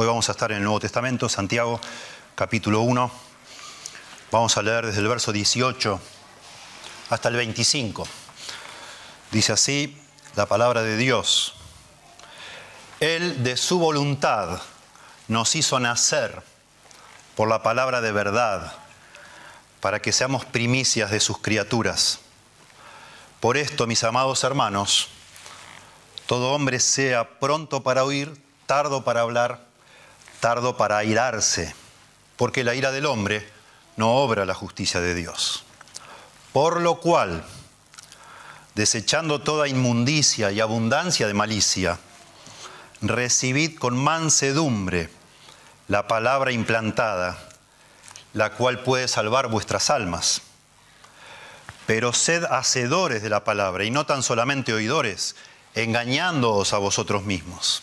Hoy vamos a estar en el Nuevo Testamento, Santiago, capítulo 1. Vamos a leer desde el verso 18 hasta el 25. Dice así la palabra de Dios. Él de su voluntad nos hizo nacer por la palabra de verdad, para que seamos primicias de sus criaturas. Por esto, mis amados hermanos, todo hombre sea pronto para oír, tardo para hablar, tardo para airarse, porque la ira del hombre no obra la justicia de Dios. Por lo cual, desechando toda inmundicia y abundancia de malicia, recibid con mansedumbre la palabra implantada, la cual puede salvar vuestras almas. Pero sed hacedores de la palabra y no tan solamente oidores, engañándoos a vosotros mismos.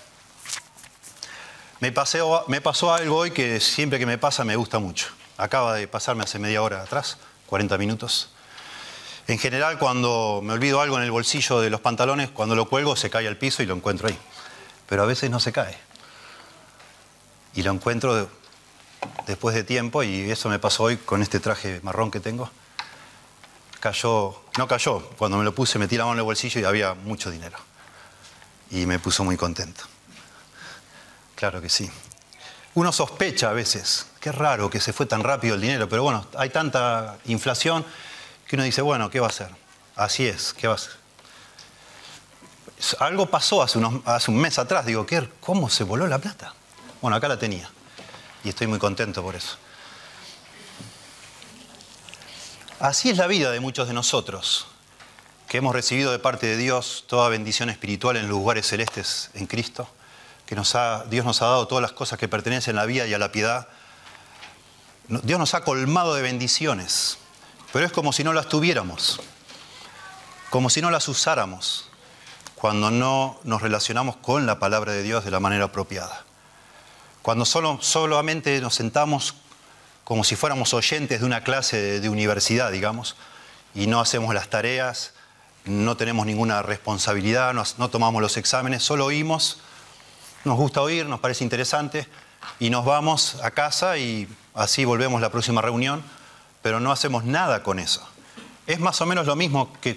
Me, pasó algo hoy que siempre que me pasa me gusta mucho. Acaba de pasarme hace media hora atrás, 40 minutos. En general, cuando me olvido algo en el bolsillo de los pantalones, cuando lo cuelgo se cae al piso y lo encuentro ahí. Pero a veces no se cae. Y lo encuentro después de tiempo y eso me pasó hoy con este traje marrón que tengo. Cayó, no cayó, cuando me lo puse metí la mano en el bolsillo y había mucho dinero. Y me puso muy contento. Claro que sí. Uno sospecha a veces, qué raro que se fue tan rápido el dinero, pero bueno, hay tanta inflación que uno dice, bueno, ¿qué va a hacer? Así es, ¿qué va a hacer? Algo pasó hace, un mes atrás, digo, ¿qué, ¿cómo se voló la plata? Bueno, acá la tenía y estoy muy contento por eso. Así es la vida de muchos de nosotros, que hemos recibido de parte de Dios toda bendición espiritual en los lugares celestes en Cristo Dios nos ha dado todas las cosas que pertenecen a la vida y a la piedad. Dios nos ha colmado de bendiciones, pero es como si no las tuviéramos, como si no las usáramos cuando no nos relacionamos con la palabra de Dios de la manera apropiada. Cuando solo, solamente nos sentamos como si fuéramos oyentes de una clase de, universidad, digamos, y no hacemos las tareas, no tenemos ninguna responsabilidad, no tomamos los exámenes, solo oímos nos gusta oír, nos parece interesante, y nos vamos a casa y así volvemos la próxima reunión, pero no hacemos nada con eso. Es más o menos lo mismo que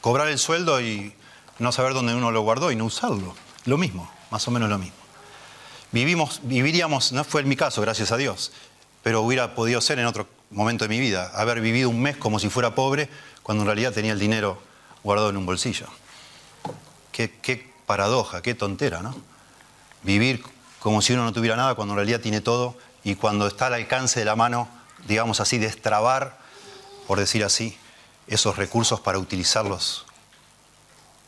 cobrar el sueldo y no saber dónde uno lo guardó y no usarlo. Lo mismo, más o menos lo mismo. Vivimos, viviríamos, no fue en mi caso, gracias a Dios, pero hubiera podido ser en otro momento de mi vida, haber vivido un mes como si fuera pobre, cuando en realidad tenía el dinero guardado en un bolsillo. Qué, qué paradoja, qué tontera, ¿no? Vivir como si uno no tuviera nada cuando en realidad tiene todo y cuando está al alcance de la mano, digamos así, destrabar, por decir así, esos recursos para utilizarlos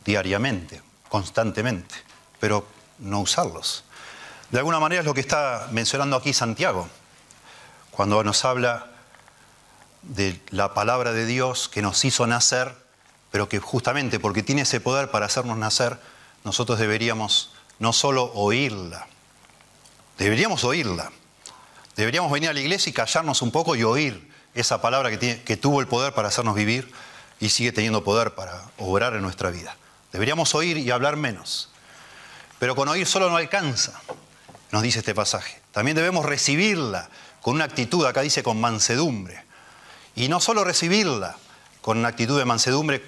diariamente, constantemente, pero no usarlos. De alguna manera es lo que está mencionando aquí Santiago, cuando nos habla de la palabra de Dios que nos hizo nacer, pero que justamente porque tiene ese poder para hacernos nacer, nosotros deberíamos no solo oírla, deberíamos oírla. Deberíamos venir a la iglesia y callarnos un poco y oír esa palabra que, tuvo el poder para hacernos vivir y sigue teniendo poder para obrar en nuestra vida. Deberíamos oír y hablar menos. Pero con oír solo no alcanza, nos dice este pasaje. También debemos recibirla con una actitud, acá dice con mansedumbre. Y no solo recibirla con una actitud de mansedumbre,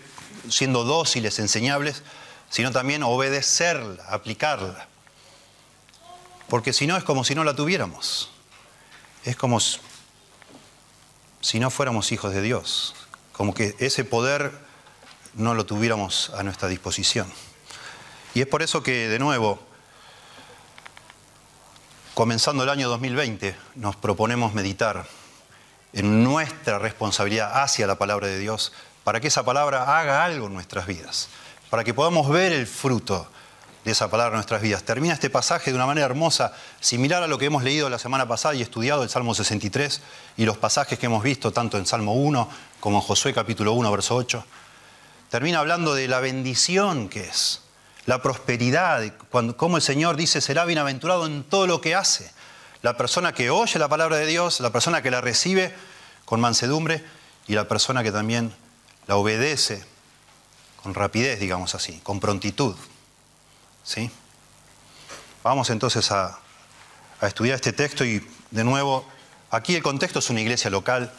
siendo dóciles, enseñables, sino también obedecerla, aplicarla. Porque si no es como si no la tuviéramos. Es como si no fuéramos hijos de Dios. Como que ese poder no lo tuviéramos a nuestra disposición. Y es por eso que, de nuevo, comenzando el año 2020, nos proponemos meditar en nuestra responsabilidad hacia la palabra de Dios para que esa palabra haga algo en nuestras vidas para que podamos ver el fruto de esa palabra en nuestras vidas. Termina este pasaje de una manera hermosa, similar a lo que hemos leído la semana pasada y estudiado el Salmo 63 y los pasajes que hemos visto tanto en Salmo 1 como en Josué capítulo 1, verso 8. Termina hablando de la bendición que es, la prosperidad, cuando, como el Señor dice, será bienaventurado en todo lo que hace. La persona que oye la palabra de Dios, la persona que la recibe con mansedumbre y la persona que también la obedece con rapidez, digamos así, con prontitud. ¿Sí? Vamos entonces a, a estudiar este texto y de nuevo, aquí el contexto es una iglesia local.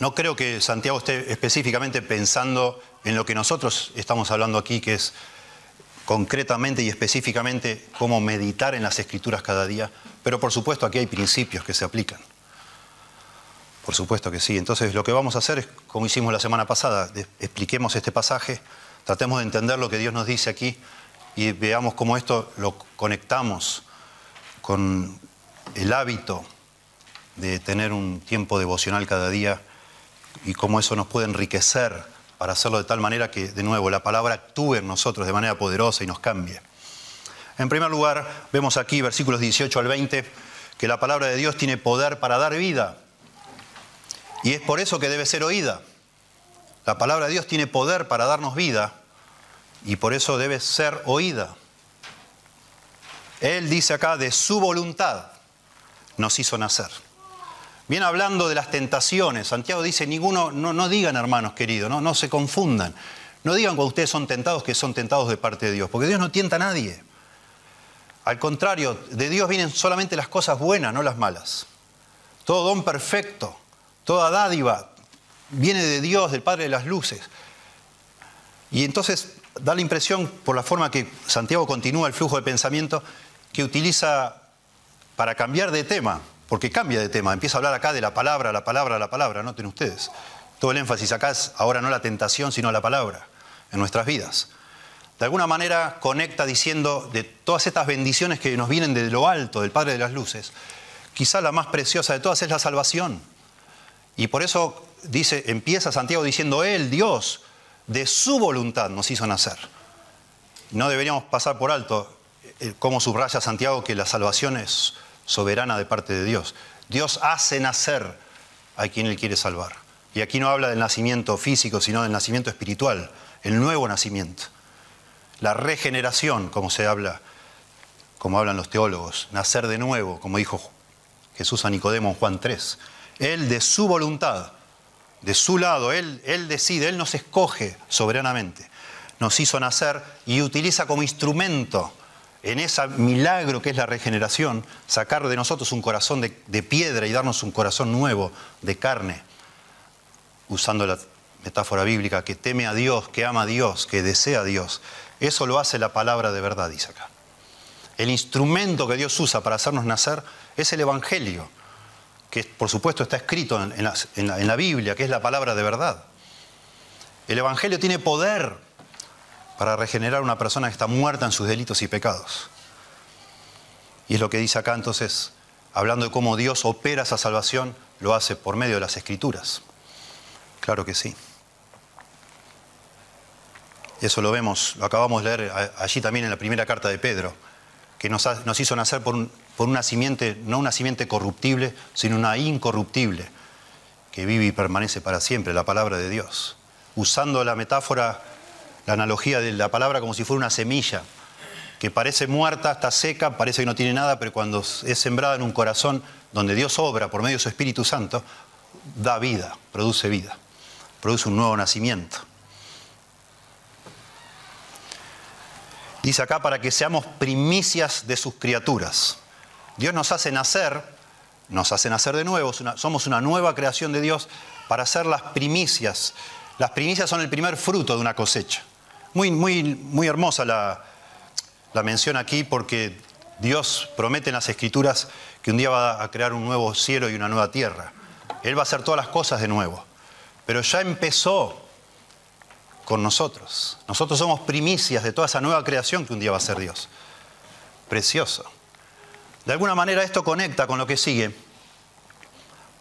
No creo que Santiago esté específicamente pensando en lo que nosotros estamos hablando aquí, que es concretamente y específicamente cómo meditar en las escrituras cada día, pero por supuesto aquí hay principios que se aplican. Por supuesto que sí. Entonces lo que vamos a hacer es, como hicimos la semana pasada, expliquemos este pasaje, tratemos de entender lo que Dios nos dice aquí y veamos cómo esto lo conectamos con el hábito de tener un tiempo devocional cada día y cómo eso nos puede enriquecer para hacerlo de tal manera que, de nuevo, la palabra actúe en nosotros de manera poderosa y nos cambie. En primer lugar, vemos aquí, versículos 18 al 20, que la palabra de Dios tiene poder para dar vida. Y es por eso que debe ser oída. La palabra de Dios tiene poder para darnos vida y por eso debe ser oída. Él dice acá, de su voluntad nos hizo nacer. Viene hablando de las tentaciones. Santiago dice, ninguno, no, digan hermanos queridos, no, no se confundan. No digan cuando ustedes son tentados que son tentados de parte de Dios, porque Dios no tienta a nadie. Al contrario, de Dios vienen solamente las cosas buenas, no las malas. Todo don perfecto, toda dádiva viene de Dios, del Padre de las Luces. Y entonces da la impresión, por la forma que Santiago continúa el flujo de pensamiento, que utiliza para cambiar de tema porque cambia de tema, empieza a hablar acá de la palabra, la palabra, la palabra, noten ustedes. Todo el énfasis acá es ahora no la tentación, sino la palabra en nuestras vidas. De alguna manera conecta diciendo de todas estas bendiciones que nos vienen de lo alto, del Padre de las Luces, quizá la más preciosa de todas es la salvación. Y por eso dice, empieza Santiago diciendo, Él, Dios, de su voluntad nos hizo nacer. No deberíamos pasar por alto eh, cómo subraya Santiago que la salvación es soberana de parte de Dios. Dios hace nacer a quien Él quiere salvar. Y aquí no habla del nacimiento físico, sino del nacimiento espiritual, el nuevo nacimiento. La regeneración, como se habla, como hablan los teólogos, nacer de nuevo, como dijo Jesús a Nicodemo en Juan 3. Él de su voluntad, de su lado, Él, decide, Él nos escoge soberanamente, nos hizo nacer y utiliza como instrumento en ese milagro que es la regeneración, sacar de nosotros un corazón de, piedra y darnos un corazón nuevo, de carne, usando la metáfora bíblica, que teme a Dios, que ama a Dios, que desea a Dios. Eso lo hace la palabra de verdad, dice acá. El instrumento que Dios usa para hacernos nacer es el Evangelio, que por supuesto está escrito en la, Biblia, que es la palabra de verdad. El Evangelio tiene poder para regenerar a una persona que está muerta en sus delitos y pecados. Y es lo que dice acá entonces, hablando de cómo Dios opera esa salvación, lo hace por medio de las escrituras. Claro que sí. Eso lo vemos, lo acabamos de leer allí también en la primera carta de Pedro, que nos, hizo nacer por un, por un nacimiento, no un nacimiento corruptible, sino una incorruptible, que vive y permanece para siempre, la palabra de Dios. Usando la metáfora la analogía de la palabra como si fuera una semilla, que parece muerta, está seca, parece que no tiene nada, pero cuando es sembrada en un corazón donde Dios obra por medio de su Espíritu Santo, da vida, produce vida, produce un nuevo nacimiento. Dice acá para que seamos primicias de sus criaturas. Dios nos hace nacer, nos hace nacer de nuevo, somos una nueva creación de Dios para ser las primicias. Las primicias son el primer fruto de una cosecha. Muy, muy, muy hermosa la, la mención aquí porque Dios promete en las Escrituras que un día va a crear un nuevo cielo y una nueva tierra. Él va a hacer todas las cosas de nuevo. Pero ya empezó con nosotros. Nosotros somos primicias de toda esa nueva creación que un día va a ser Dios. Precioso. De alguna manera esto conecta con lo que sigue,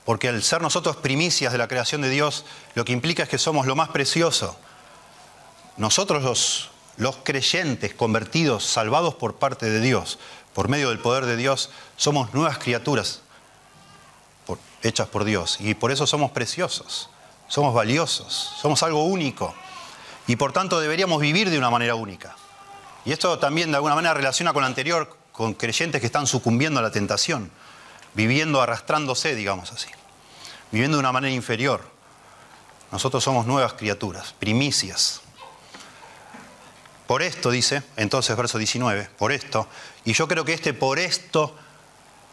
porque al ser nosotros primicias de la creación de Dios, lo que implica es que somos lo más precioso nosotros los, creyentes convertidos, salvados por parte de Dios, por medio del poder de Dios, somos nuevas criaturas hechas por Dios. Y por eso somos preciosos, somos valiosos, somos algo único. Y por tanto deberíamos vivir de una manera única. Y esto también de alguna manera relaciona con lo anterior, con creyentes que están sucumbiendo a la tentación, viviendo arrastrándose, digamos así, viviendo de una manera inferior. Nosotros somos nuevas criaturas, primicias. Por esto, dice, entonces verso 19, por esto, y yo creo que este por esto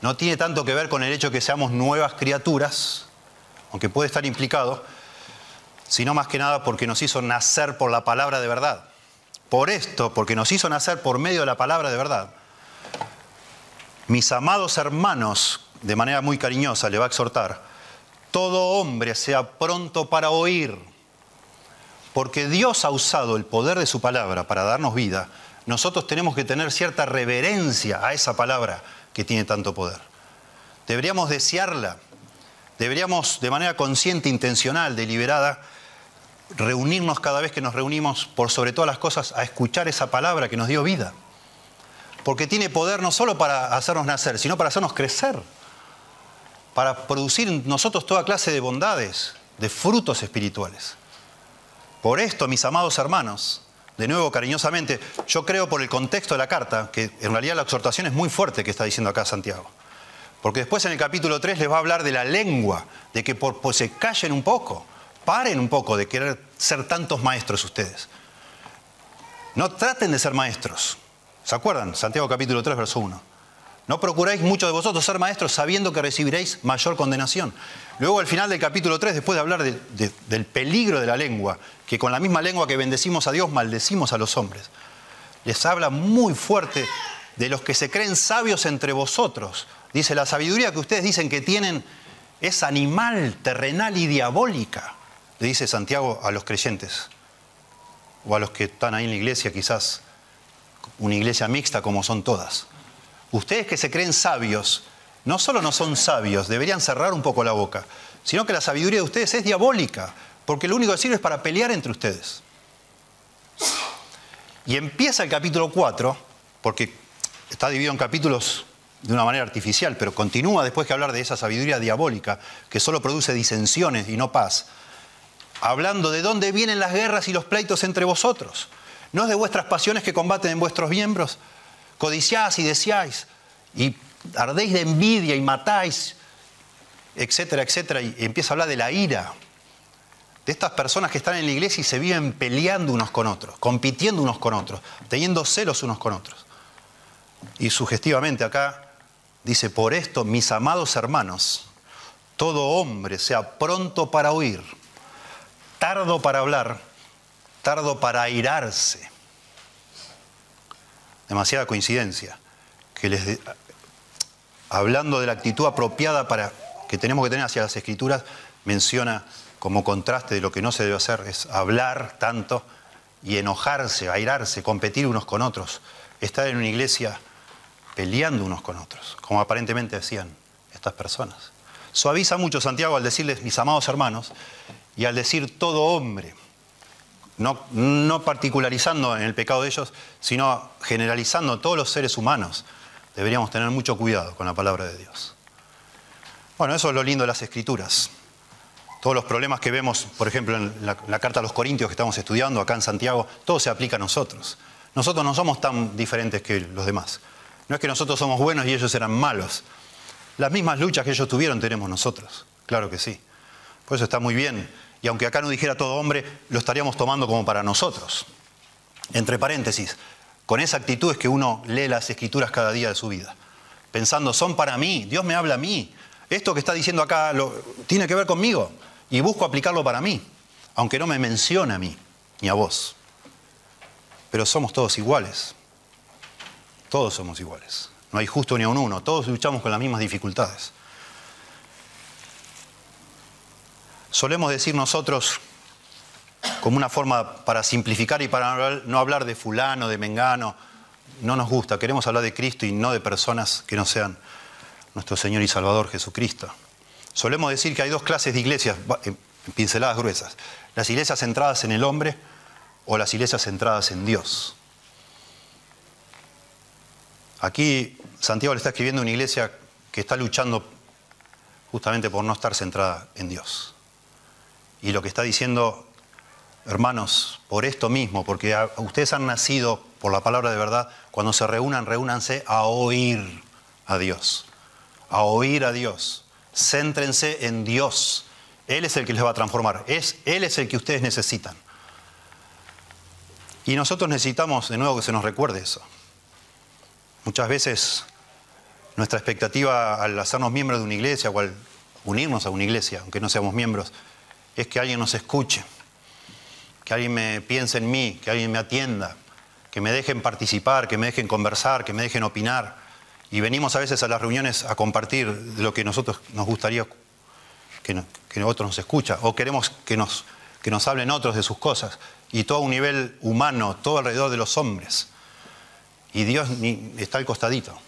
no tiene tanto que ver con el hecho de que seamos nuevas criaturas, aunque puede estar implicado, sino más que nada porque nos hizo nacer por la palabra de verdad. Por esto, porque nos hizo nacer por medio de la palabra de verdad. Mis amados hermanos, de manera muy cariñosa, le va a exhortar, todo hombre sea pronto para oír, porque Dios ha usado el poder de su palabra para darnos vida, nosotros tenemos que tener cierta reverencia a esa palabra que tiene tanto poder. Deberíamos desearla, deberíamos de manera consciente, intencional, deliberada, reunirnos cada vez que nos reunimos, por sobre todas las cosas, a escuchar esa palabra que nos dio vida. Porque tiene poder no solo para hacernos nacer, sino para hacernos crecer, para producir en nosotros toda clase de bondades, de frutos espirituales. Por esto, mis amados hermanos, de nuevo cariñosamente, yo creo por el contexto de la carta, que en realidad la exhortación es muy fuerte que está diciendo acá Santiago. Porque después en el capítulo 3 les va a hablar de la lengua, de que por, pues se callen un poco, paren un poco de querer ser tantos maestros ustedes. No traten de ser maestros. ¿Se acuerdan? Santiago capítulo 3, verso 1. No procuráis mucho de vosotros ser maestros sabiendo que recibiréis mayor condenación. Luego al final del capítulo 3, después de hablar del peligro de la lengua, que con la misma lengua que bendecimos a Dios, maldecimos a los hombres, les habla muy fuerte de los que se creen sabios entre vosotros. Dice, la sabiduría que ustedes dicen que tienen es animal, terrenal y diabólica, le dice Santiago a los creyentes, o a los que están ahí en la iglesia, quizás una iglesia mixta como son todas. Ustedes que se creen sabios, no solo no son sabios, deberían cerrar un poco la boca, sino que la sabiduría de ustedes es diabólica, porque lo único que sirve es para pelear entre ustedes. Y empieza el capítulo 4, porque está dividido en capítulos de una manera artificial, pero continúa después que hablar de esa sabiduría diabólica que solo produce disensiones y no paz, hablando de dónde vienen las guerras y los pleitos entre vosotros. ¿No es de vuestras pasiones que combaten en vuestros miembros? codiciáis y deseáis, y ardéis de envidia y matáis, etcétera, etcétera, y empieza a hablar de la ira, de estas personas que están en la iglesia y se viven peleando unos con otros, compitiendo unos con otros, teniendo celos unos con otros. Y sugestivamente acá dice, por esto, mis amados hermanos, todo hombre sea pronto para oír, tardo para hablar, para airarse demasiada coincidencia, que les, hablando de la actitud apropiada para, que tenemos que tener hacia las escrituras, menciona como contraste de lo que no se debe hacer, es hablar tanto y enojarse, airarse, competir unos con otros, estar en una iglesia peleando unos con otros, como aparentemente decían estas personas. Suaviza mucho Santiago al decirles mis amados hermanos y al decir todo hombre no, particularizando en el pecado de ellos, sino generalizando todos los seres humanos. Deberíamos tener mucho cuidado con la palabra de Dios. Bueno, eso es lo lindo de las escrituras. Todos los problemas que vemos, por ejemplo, en la, la, carta a los Corintios que estamos estudiando acá en Santiago, todo se aplica a nosotros. Nosotros no somos tan diferentes que los demás. No es que nosotros somos buenos y ellos eran malos. Las mismas luchas que ellos tuvieron tenemos nosotros. Claro que sí. Por eso está muy bien y aunque acá no dijera todo hombre, lo estaríamos tomando como para nosotros. Entre paréntesis, con esa actitud es que uno lee las escrituras cada día de su vida, pensando, son para mí, Dios me habla a mí, esto que está diciendo acá lo, tiene que ver conmigo, y busco aplicarlo para mí, aunque no me menciona a mí, ni a vos. Pero somos todos iguales, todos somos iguales, no hay justo ni a un uno, todos luchamos con las mismas dificultades. Solemos decir nosotros, como una forma para simplificar y para no hablar de fulano, de mengano, no nos gusta, queremos hablar de Cristo y no de personas que no sean nuestro Señor y Salvador Jesucristo. Solemos decir que hay dos clases de iglesias, pinceladas gruesas. Las iglesias centradas en el hombre o las iglesias centradas en Dios. Aquí Santiago le está escribiendo a una iglesia que está luchando justamente por no estar centrada en Dios. Y lo que está diciendo, hermanos, por esto mismo, porque ustedes han nacido por la palabra de verdad, cuando se reúnan, reúnanse a oír a Dios, a oír a Dios. Céntrense en Dios. Él es el que les va a transformar. Es, Él es el que ustedes necesitan. Y nosotros necesitamos de nuevo que se nos recuerde eso. Muchas veces nuestra expectativa al hacernos miembros de una iglesia o al unirnos a una iglesia, aunque no seamos miembros, es que alguien nos escuche, que alguien me piense en mí, que alguien me atienda, que me dejen participar, que me dejen conversar, que me dejen opinar. Y venimos a veces a las reuniones a compartir lo que nosotros nos gustaría que, que otros nos escucha, o queremos que nos, que nos hablen otros de sus cosas, y todo a un nivel humano, todo alrededor de los hombres. Y Dios está al costadito.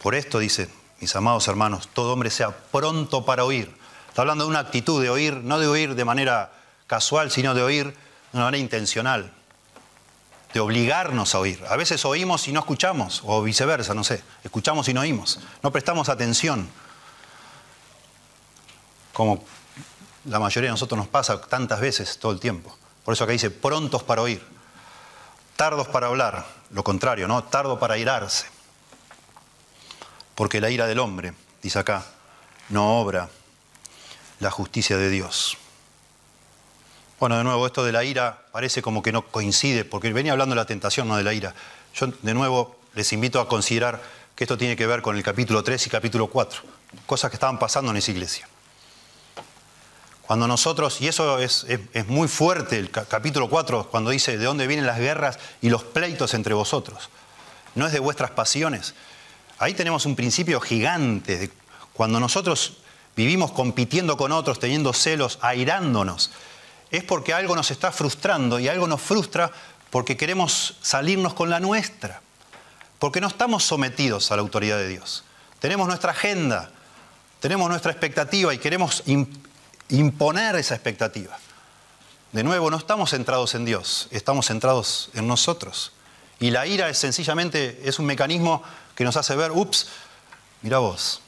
Por esto dice, mis amados hermanos, todo hombre sea pronto para oír. Está hablando de una actitud de oír, no de oír de manera casual, sino de oír de una manera intencional de obligarnos a oír. A veces oímos y no escuchamos, o viceversa, no sé, escuchamos y no oímos, no prestamos atención. Como la mayoría de nosotros nos pasa tantas veces todo el tiempo. Por eso acá dice, prontos para oír, tardos para hablar, lo contrario, ¿no? Tardo para irarse. Porque la ira del hombre, dice acá, no obra la justicia de Dios. Bueno, de nuevo, esto de la ira parece como que no coincide, porque venía hablando de la tentación, no de la ira. Yo, de nuevo, les invito a considerar que esto tiene que ver con el capítulo 3 y capítulo 4, cosas que estaban pasando en esa iglesia. Cuando nosotros, y eso es, muy fuerte, el capítulo 4, cuando dice de dónde vienen las guerras y los pleitos entre vosotros, no es de vuestras pasiones. Ahí tenemos un principio gigante, de cuando nosotros vivimos compitiendo con otros, teniendo celos, airándonos, es porque algo nos está frustrando y algo nos frustra porque queremos salirnos con la nuestra, porque no estamos sometidos a la autoridad de Dios. Tenemos nuestra agenda, tenemos nuestra expectativa y queremos imponer esa expectativa. De nuevo, no estamos centrados en Dios, estamos centrados en nosotros. Y la ira es sencillamente es un mecanismo que nos hace ver, ups, mira vos,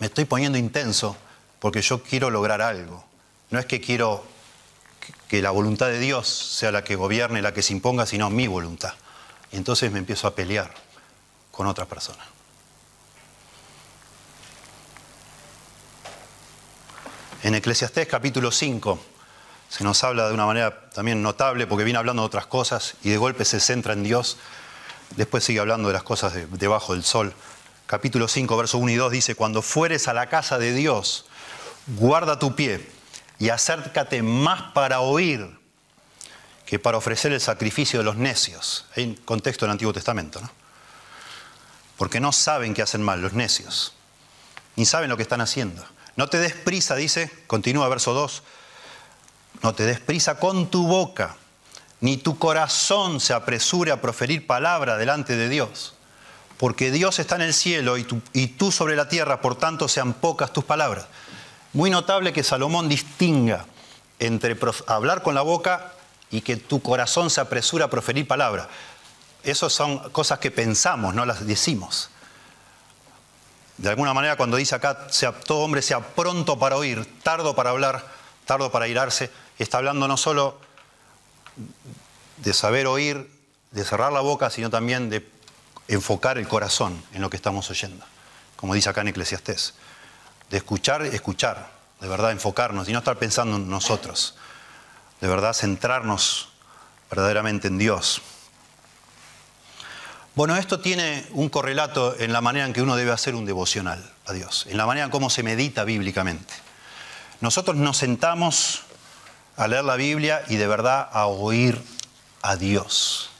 me estoy poniendo intenso porque yo quiero lograr algo. No es que quiero que la voluntad de Dios sea la que gobierne, la que se imponga, sino mi voluntad. Y entonces me empiezo a pelear con otra persona. En Eclesiastés capítulo 5 se nos habla de una manera también notable porque viene hablando de otras cosas y de golpe se centra en Dios. Después sigue hablando de las cosas debajo del sol. Capítulo 5, verso 1 y 2 dice, cuando fueres a la casa de Dios, guarda tu pie y acércate más para oír que para ofrecer el sacrificio de los necios. Hay un contexto del Antiguo Testamento, ¿no? Porque no saben que hacen mal los necios, ni saben lo que están haciendo. No te des prisa, dice, continúa verso 2, no te des prisa con tu boca, ni tu corazón se apresure a proferir palabra delante de Dios, porque Dios está en el cielo y tú, sobre la tierra, por tanto sean pocas tus palabras. Muy notable que Salomón distinga entre hablar con la boca y que tu corazón se apresura a proferir palabra. Esas son cosas que pensamos, no las decimos. De alguna manera cuando dice acá, todo hombre sea pronto para oír, tardo para hablar, tardo para irarse, está hablando no solo de saber oír, de cerrar la boca, sino también de enfocar el corazón en lo que estamos oyendo, como dice acá en Eclesiastés de escuchar, escuchar, de verdad enfocarnos y no estar pensando en nosotros, de verdad centrarnos verdaderamente en Dios. Bueno, esto tiene un correlato en la manera en que uno debe hacer un devocional a Dios, en la manera en cómo se medita bíblicamente. Nosotros nos sentamos a leer la Biblia y de verdad a oír a Dios.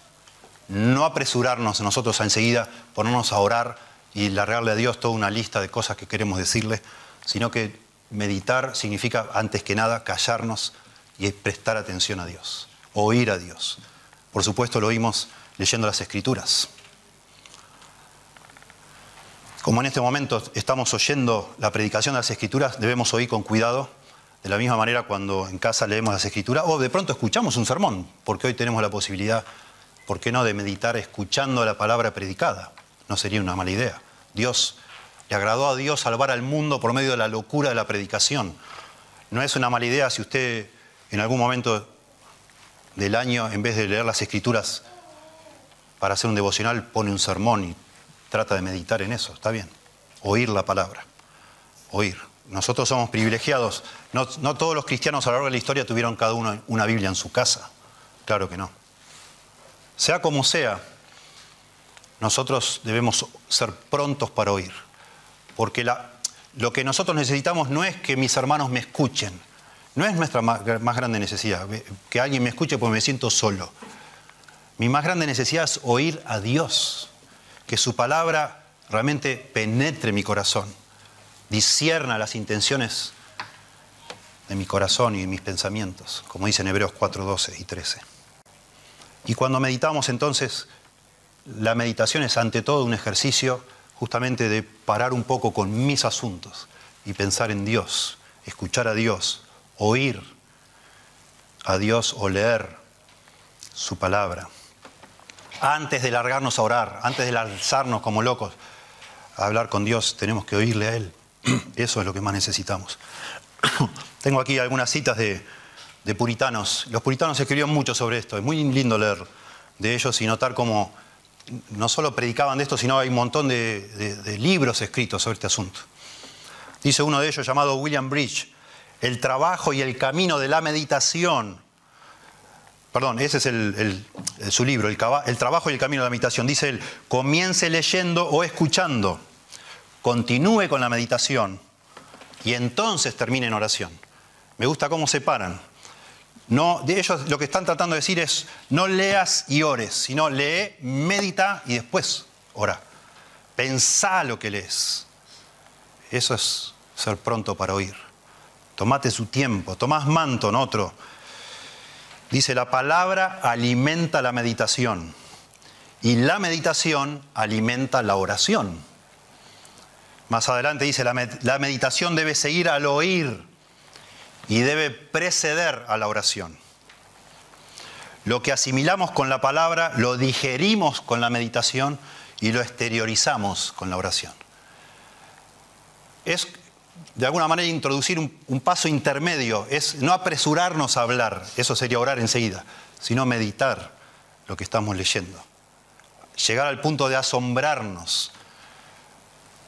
No apresurarnos nosotros a enseguida ponernos a orar y largarle a Dios toda una lista de cosas que queremos decirle, sino que meditar significa, antes que nada, callarnos y prestar atención a Dios, oír a Dios. Por supuesto lo oímos leyendo las Escrituras. Como en este momento estamos oyendo la predicación de las Escrituras, debemos oír con cuidado De la misma manera cuando en casa leemos las escrituras o de pronto escuchamos un sermón, porque hoy tenemos la posibilidad, ¿por qué no?, de meditar escuchando la palabra predicada. No sería una mala idea. Dios, le agradó a Dios salvar al mundo por medio de la locura de la predicación. No es una mala idea si usted en algún momento del año, en vez de leer las escrituras para hacer un devocional, pone un sermón y trata de meditar en eso. Está bien. Oír la palabra. Oír. Nosotros somos privilegiados. No, todos los cristianos a lo largo de la historia tuvieron cada uno una Biblia en su casa. Claro que no. Sea como sea, nosotros debemos ser prontos para oír. Porque lo que nosotros necesitamos no es que mis hermanos me escuchen. No es nuestra más, grande necesidad, que alguien me escuche porque me siento solo. Mi más grande necesidad es oír a Dios, que su palabra realmente penetre mi corazón discierna las intenciones de mi corazón y de mis pensamientos, como dice en Hebreos 4, 12 y 13. Y cuando meditamos entonces, la meditación es ante todo un ejercicio justamente de parar un poco con mis asuntos y pensar en Dios, escuchar a Dios, oír a Dios o leer su palabra. Antes de largarnos a orar, antes de lanzarnos como locos a hablar con Dios, tenemos que oírle a Él. Eso es lo que más necesitamos. Tengo aquí algunas citas de, puritanos. Los puritanos escribieron mucho sobre esto. Es muy lindo leer de ellos y notar cómo no solo predicaban de esto, sino hay un montón de, libros escritos sobre este asunto. Dice uno de ellos llamado William Bridge, el trabajo y el camino de la meditación. Perdón, ese es su libro, el, el trabajo y el camino de la meditación. Dice él, comience leyendo o escuchando continúe con la meditación y entonces termine en oración. Me gusta cómo separan. No, de ellos lo que están tratando de decir es no leas y ores, sino lee, medita y después ora. Pensá lo que lees. Eso es ser pronto para oír. Tomate su tiempo. Tomás Manton, otro, dice, la palabra alimenta la meditación y la meditación alimenta la oración. Más adelante dice, la, meditación debe seguir al oír y debe preceder a la oración. Lo que asimilamos con la palabra lo digerimos con la meditación y lo exteriorizamos con la oración. Es de alguna manera introducir un, un, paso intermedio, es no apresurarnos a hablar, eso sería orar enseguida, sino meditar lo que estamos leyendo. Llegar al punto de asombrarnos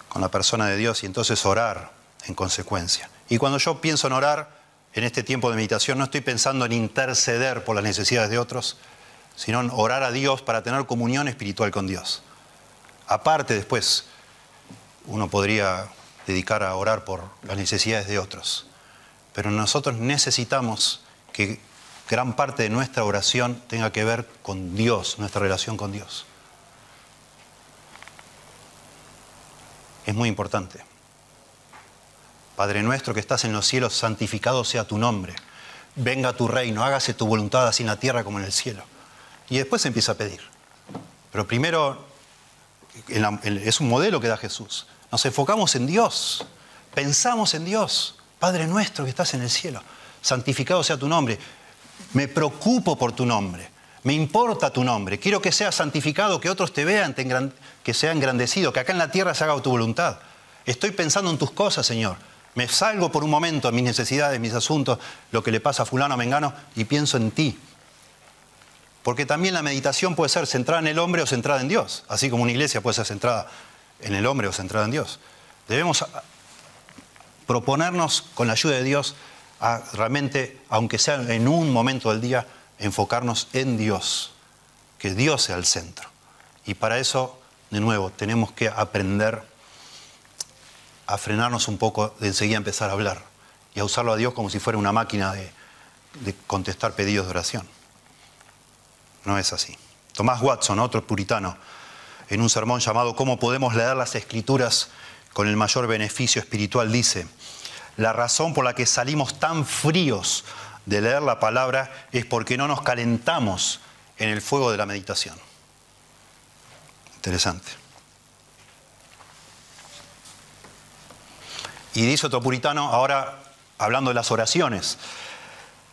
con la persona de Dios y entonces orar en consecuencia. Y cuando yo pienso en orar en este tiempo de meditación, no estoy pensando en interceder por las necesidades de otros, sino en orar a Dios para tener comunión espiritual con Dios. Aparte después, uno podría dedicar a orar por las necesidades de otros. Pero nosotros necesitamos que gran parte de nuestra oración tenga que ver con Dios, nuestra relación con Dios. es muy importante. Padre nuestro que estás en los cielos, santificado sea tu nombre. Venga tu reino, hágase tu voluntad así en la tierra como en el cielo. Y después empieza a pedir. Pero primero es un modelo que da Jesús. Nos enfocamos en Dios, pensamos en Dios. Padre nuestro que estás en el cielo, santificado sea tu nombre. Me preocupo por tu nombre. Me importa tu nombre. Quiero que seas santificado, que otros te vean, que sea engrandecido, que acá en la tierra se haga tu voluntad. Estoy pensando en tus cosas, Señor. Me salgo por un momento en mis necesidades, mis asuntos, lo que le pasa a fulano, a mengano, y pienso en ti. Porque también la meditación puede ser centrada en el hombre o centrada en Dios, así como una iglesia puede ser centrada en el hombre o centrada en Dios. Debemos proponernos con la ayuda de Dios a realmente, aunque sea en un momento del día, enfocarnos en Dios, que Dios sea el centro. Y para eso, de nuevo, tenemos que aprender a frenarnos un poco de enseguida empezar a hablar y a usarlo a Dios como si fuera una máquina de, de contestar pedidos de oración. No es así. Tomás Watson, otro puritano, en un sermón llamado ¿Cómo podemos leer las escrituras con el mayor beneficio espiritual? dice, la razón por la que salimos tan fríos de leer la palabra es porque no nos calentamos en el fuego de la meditación. Interesante. Y dice otro puritano, ahora hablando de las oraciones.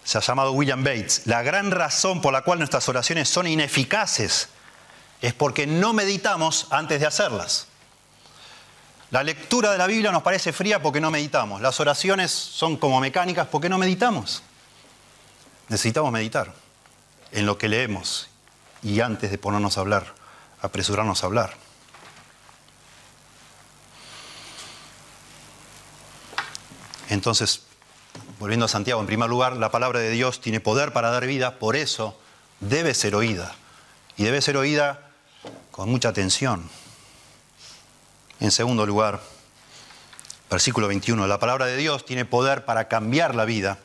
Se ha llamado William Bates. La gran razón por la cual nuestras oraciones son ineficaces es porque no meditamos antes de hacerlas. La lectura de la Biblia nos parece fría porque no meditamos. Las oraciones son como mecánicas porque no meditamos. Necesitamos meditar en lo que leemos y antes de ponernos a hablar, apresurarnos a hablar. Entonces, volviendo a Santiago, en primer lugar, la palabra de Dios tiene poder para dar vida, por eso debe ser oída. Y debe ser oída con mucha atención. En segundo lugar, versículo 21, la palabra de Dios tiene poder para cambiar la vida,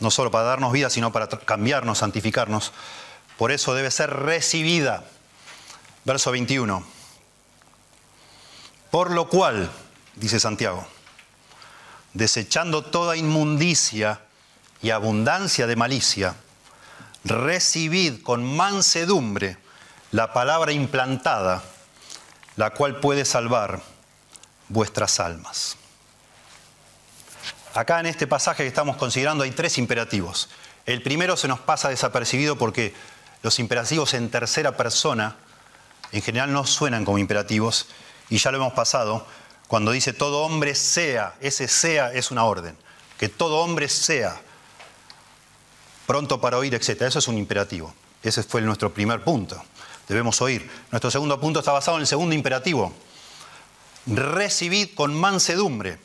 no solo para darnos vida, sino para cambiarnos, santificarnos. Por eso debe ser recibida. Verso 21. Por lo cual, dice Santiago, desechando toda inmundicia y abundancia de malicia, recibid con mansedumbre la palabra implantada, la cual puede salvar vuestras almas. Acá en este pasaje que estamos considerando hay tres imperativos. El primero se nos pasa desapercibido porque los imperativos en tercera persona en general no suenan como imperativos y ya lo hemos pasado cuando dice todo hombre sea, ese sea es una orden, que todo hombre sea pronto para oír, etc. Eso es un imperativo. Ese fue nuestro primer punto. Debemos oír. Nuestro segundo punto está basado en el segundo imperativo. Recibid con mansedumbre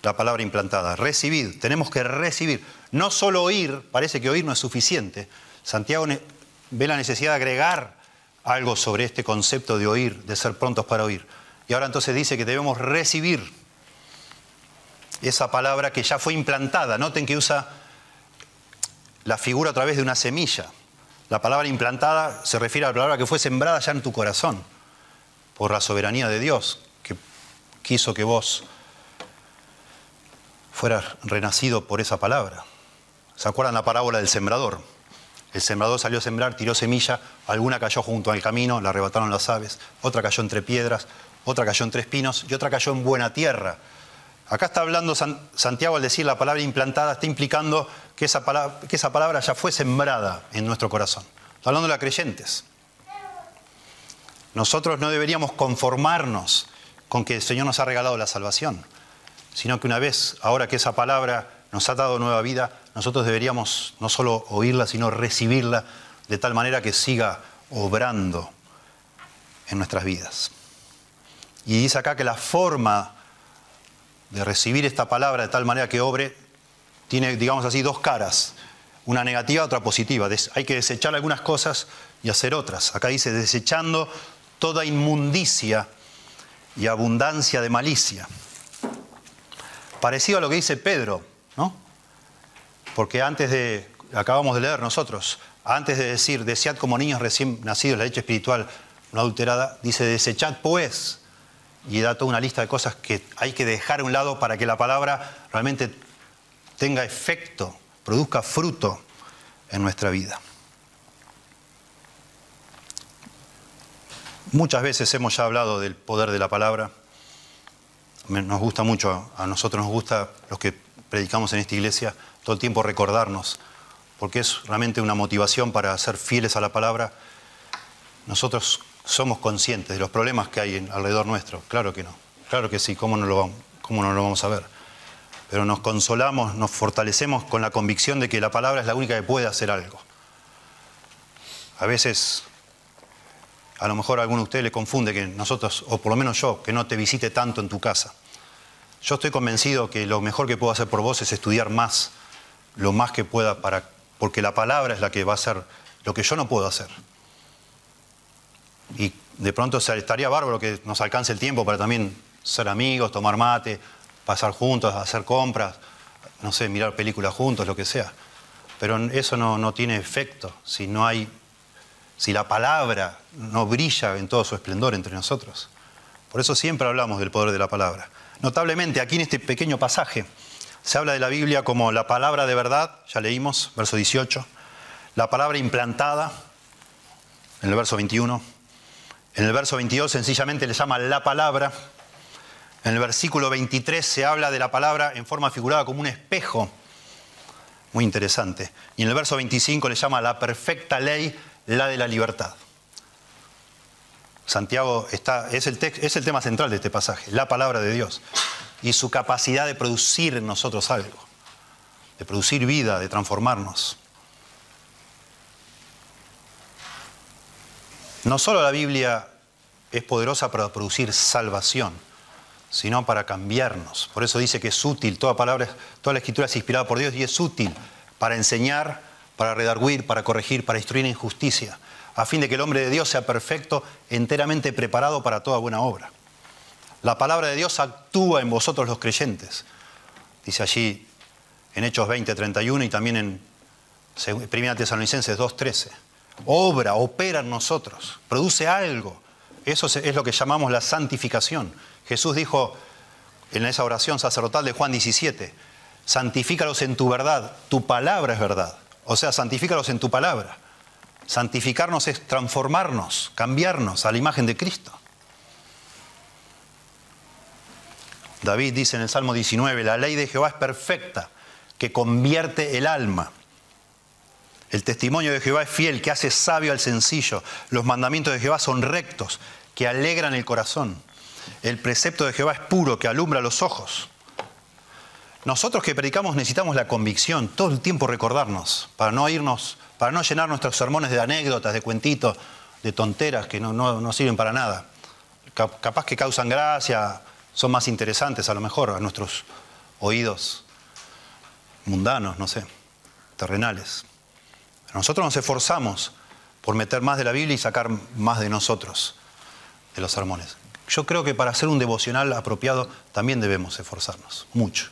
la palabra implantada. Recibid. Tenemos que recibir. No solo oír, parece que oír no es suficiente. Santiago ve la necesidad de agregar algo sobre este concepto de oír, de ser prontos para oír. Y ahora entonces dice que debemos recibir esa palabra que ya fue implantada. Noten que usa la figura a través de una semilla. La palabra implantada se refiere a la palabra que fue sembrada ya en tu corazón por la soberanía de Dios, que quiso que vos fueras renacido por esa palabra. ¿Se acuerdan la parábola del sembrador? El sembrador salió a sembrar, tiró semilla, alguna cayó junto al camino, la arrebataron las aves, otra cayó entre piedras, otra cayó entre espinos y otra cayó en buena tierra. Acá está hablando Santiago al decir la palabra implantada, está implicando que esa, palabra, que esa palabra ya fue sembrada en nuestro corazón. Está hablando de creyentes. Nosotros no deberíamos conformarnos con que el Señor nos ha regalado la salvación, sino que una vez, ahora que esa palabra nos ha dado nueva vida, nosotros deberíamos no solo oírla, sino recibirla de tal manera que siga obrando en nuestras vidas. Y dice acá que la forma de recibir esta palabra de tal manera que obre tiene, digamos así, dos caras, una negativa, otra positiva. Hay que desechar algunas cosas y hacer otras. Acá dice, desechando toda inmundicia y abundancia de malicia. Parecido a lo que dice Pedro, ¿no? Porque antes de, acabamos de leer nosotros, antes de decir, desead como niños recién nacidos la leche espiritual no adulterada, dice, desechad pues y da toda una lista de cosas que hay que dejar a un lado para que la palabra realmente tenga efecto, produzca fruto en nuestra vida. Muchas veces hemos ya hablado del poder de la palabra. Nos gusta mucho, a nosotros nos gusta, los que predicamos en esta iglesia, todo el tiempo recordarnos, porque es realmente una motivación para ser fieles a la palabra. Nosotros somos conscientes de los problemas que hay alrededor nuestro. Claro que no. Claro que sí, ¿cómo no, lo vamos, ¿cómo no lo vamos a ver? Pero nos consolamos, nos fortalecemos con la convicción de que la palabra es la única que puede hacer algo. A veces, a lo mejor a alguno de ustedes le confunde que nosotros, o por lo menos yo, que no te visite tanto en tu casa. Yo estoy convencido que lo mejor que puedo hacer por vos es estudiar más, lo más que pueda, para, porque la palabra es la que va a hacer lo que yo no puedo hacer. Y de pronto estaría bárbaro que nos alcance el tiempo para también ser amigos, tomar mate, pasar juntos, hacer compras, no sé, mirar películas juntos, lo que sea. Pero eso no, no tiene efecto si no hay, si la palabra no brilla en todo su esplendor entre nosotros. Por eso siempre hablamos del poder de la palabra. Notablemente, aquí en este pequeño pasaje, se habla de la Biblia como la palabra de verdad, ya leímos, verso 18, la palabra implantada, en el verso 21, en el verso 22 sencillamente le llama la palabra. En el versículo 23 se habla de la palabra en forma figurada como un espejo. Muy interesante. Y en el verso 25 le llama la perfecta ley, la de la libertad. Santiago está, es, el es el tema central de este pasaje, la palabra de Dios y su capacidad de producir en nosotros algo, de producir vida, de transformarnos. No solo la Biblia es poderosa para producir salvación, sino para cambiarnos. Por eso dice que es útil, toda palabra, toda la escritura es inspirada por Dios y es útil para enseñar, para redarguir, para corregir, para instruir en justicia, a fin de que el hombre de Dios sea perfecto, enteramente preparado para toda buena obra. La palabra de Dios actúa en vosotros los creyentes, dice allí en Hechos 20, 31 y también en 1 Tesalonicenses 2, 13. Obra, opera en nosotros, produce algo. Eso es lo que llamamos la santificación. Jesús dijo en esa oración sacerdotal de Juan 17, santifícalos en tu verdad, tu palabra es verdad. O sea, santifícalos en tu palabra. Santificarnos es transformarnos, cambiarnos a la imagen de Cristo. David dice en el Salmo 19, la ley de Jehová es perfecta, que convierte el alma. El testimonio de Jehová es fiel, que hace sabio al sencillo. Los mandamientos de Jehová son rectos, que alegran el corazón. El precepto de Jehová es puro, que alumbra los ojos. Nosotros que predicamos necesitamos la convicción, todo el tiempo recordarnos, para no irnos, para no llenar nuestros sermones de anécdotas, de cuentitos, de tonteras que no, no sirven para nada. Capaz que causan gracia, son más interesantes a lo mejor a nuestros oídos mundanos, no sé, terrenales. Nosotros nos esforzamos por meter más de la Biblia y sacar más de nosotros de los sermones. Yo creo que para hacer un devocional apropiado también debemos esforzarnos, mucho,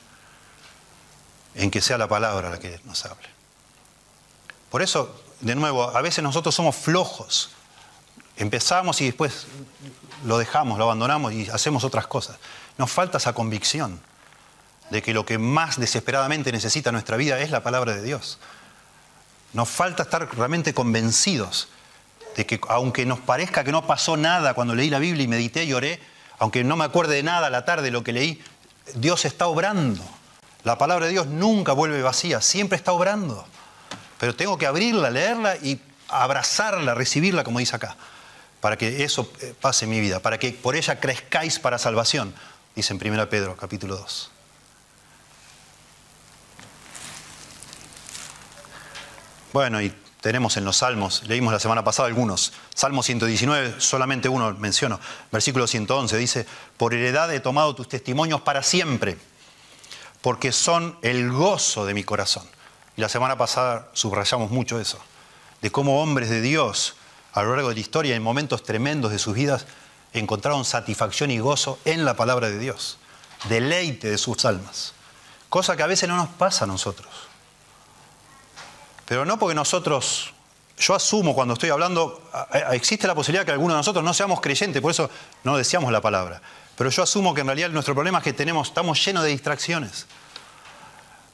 en que sea la palabra la que nos hable. Por eso, de nuevo, a veces nosotros somos flojos. Empezamos y después lo dejamos, lo abandonamos y hacemos otras cosas. Nos falta esa convicción de que lo que más desesperadamente necesita nuestra vida es la palabra de Dios. Nos falta estar realmente convencidos de que aunque nos parezca que no pasó nada cuando leí la Biblia y medité y oré, aunque no me acuerde de nada a la tarde de lo que leí, Dios está obrando. La palabra de Dios nunca vuelve vacía, siempre está obrando. Pero tengo que abrirla, leerla y abrazarla, recibirla, como dice acá para que eso eh, pase en mi vida, para que por ella crezcáis para salvación, dice en 1 Pedro capítulo 2. Bueno, y tenemos en los Salmos, leímos la semana pasada algunos, Salmo 119, solamente uno menciono, versículo 111, dice, por heredad he tomado tus testimonios para siempre, porque son el gozo de mi corazón. Y la semana pasada subrayamos mucho eso, de cómo hombres de Dios a lo largo de la historia, en momentos tremendos de sus vidas, encontraron satisfacción y gozo en la palabra de Dios, deleite de sus almas, cosa que a veces no nos pasa a nosotros. Pero no porque nosotros, yo asumo cuando estoy hablando, existe la posibilidad que algunos de nosotros no seamos creyentes, por eso no deseamos la palabra. Pero yo asumo que en realidad nuestro problema es que tenemos, estamos llenos de distracciones.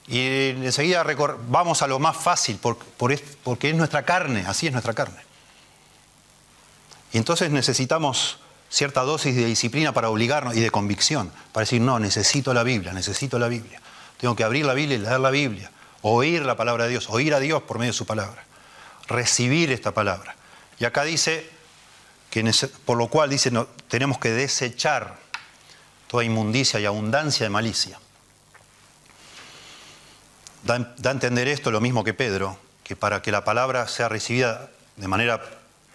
Y enseguida vamos a lo más fácil, porque es nuestra carne, así es nuestra carne. Y entonces necesitamos cierta dosis de disciplina para obligarnos y de convicción, para decir, no, necesito la Biblia, necesito la Biblia. Tengo que abrir la Biblia y leer la Biblia, oír la palabra de Dios, oír a Dios por medio de su palabra, recibir esta palabra. Y acá dice, que por lo cual dice, no, tenemos que desechar toda inmundicia y abundancia de malicia. Da, da a entender esto lo mismo que Pedro, que para que la palabra sea recibida de manera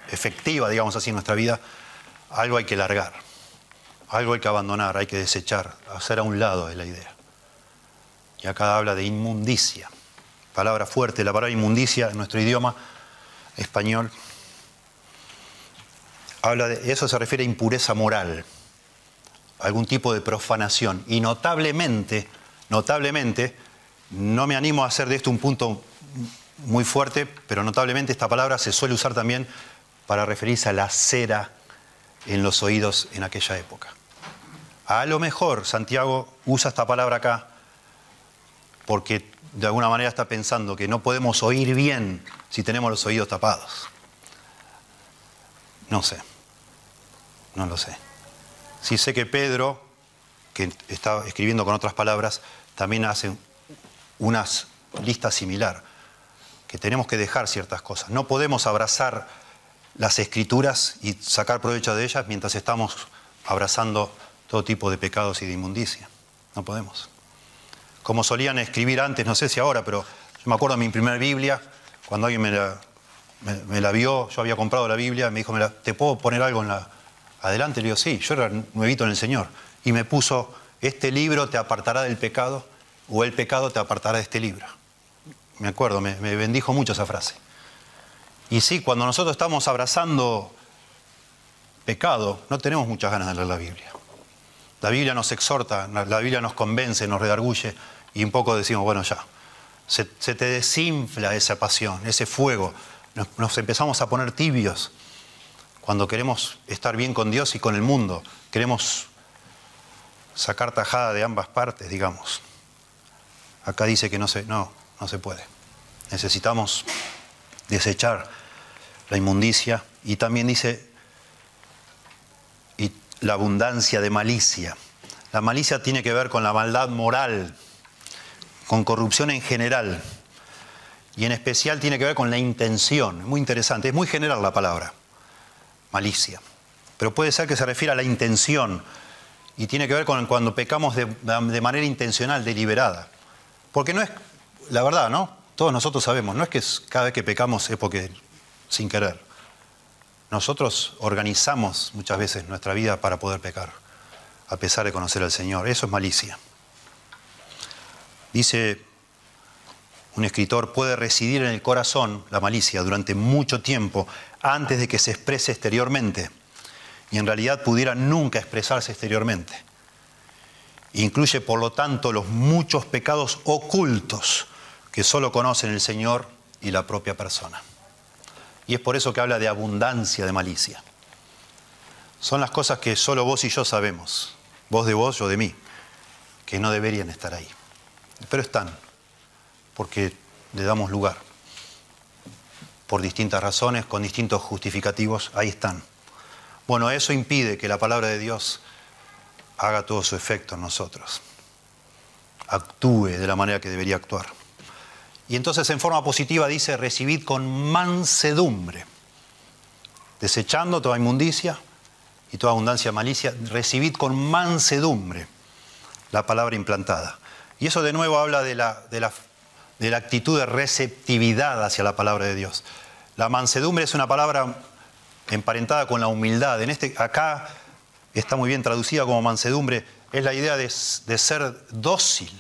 efectiva, digamos así, en nuestra vida, algo hay que largar, algo hay que abandonar, hay que desechar, hacer a un lado de la idea. Y acá habla de inmundicia, palabra fuerte, la palabra inmundicia en nuestro idioma español. Habla de, eso se refiere a impureza moral, algún tipo de profanación. Y notablemente, notablemente, no me animo a hacer de esto un punto muy fuerte, pero notablemente esta palabra se suele usar también para referirse a la cera en los oídos en aquella época. A lo mejor Santiago usa esta palabra acá porque de alguna manera está pensando que no podemos oír bien si tenemos los oídos tapados. No sé, no lo sé. Sí sé que Pedro que está escribiendo con otras palabras, también hace una lista similar, que tenemos que dejar ciertas cosas. No podemos abrazar las escrituras y sacar provecho de ellas mientras estamos abrazando todo tipo de pecados y de inmundicia. No podemos. Como solían escribir antes, no sé si ahora, pero yo me acuerdo de mi primera Biblia, cuando alguien me la, me, vio, yo había comprado la Biblia, me dijo, ¿te puedo poner algo en la, adelante? Le digo, sí, yo era nuevito en el Señor. Y me puso, este libro te apartará del pecado o el pecado te apartará de este libro. Me acuerdo, me, me bendijo mucho esa frase. Y sí, cuando nosotros estamos abrazando pecado, no tenemos muchas ganas de leer la Biblia. La Biblia nos exhorta, la Biblia nos convence, nos redarguye y un poco decimos, bueno, ya, se, te desinfla esa pasión, ese fuego. Nos, empezamos a poner tibios cuando queremos estar bien con Dios y con el mundo. Queremos sacar tajada de ambas partes, digamos. Acá dice que no se, no, no se puede. Necesitamos desechar la inmundicia y también dice la abundancia de malicia. La malicia tiene que ver con la maldad moral, con corrupción en general. Y en especial tiene que ver con la intención. Muy interesante, es muy general la palabra, malicia. Pero puede ser que se refiera a la intención y tiene que ver con cuando pecamos de, manera intencional, deliberada. Porque no es, la verdad, ¿no? Todos nosotros sabemos, no es que cada vez que pecamos es porque sin querer. Nosotros organizamos muchas veces nuestra vida para poder pecar, a pesar de conocer al Señor. Eso es malicia. Dice un escritor, puede residir en el corazón la malicia durante mucho tiempo antes de que se exprese exteriormente y en realidad pudiera nunca expresarse exteriormente. Incluye, por lo tanto, los muchos pecados ocultos que solo conocen el Señor y la propia persona. Y es por eso que habla de abundancia de malicia. Son las cosas que solo vos y yo sabemos, vos de vos, yo de mí, que no deberían estar ahí pero están, porque le damos lugar. Por distintas razones, con distintos justificativos, ahí están. Bueno, eso impide que la palabra de Dios haga todo su efecto en nosotros, actúe de la manera que debería actuar. Y entonces en forma positiva dice, recibid con mansedumbre, desechando toda inmundicia y toda abundancia malicia, recibid con mansedumbre la palabra implantada. Y eso de nuevo habla de la, de la, actitud de receptividad hacia la palabra de Dios. La mansedumbre es una palabra emparentada con la humildad. En este, acá está muy bien traducida como mansedumbre, es la idea de, de, ser dócil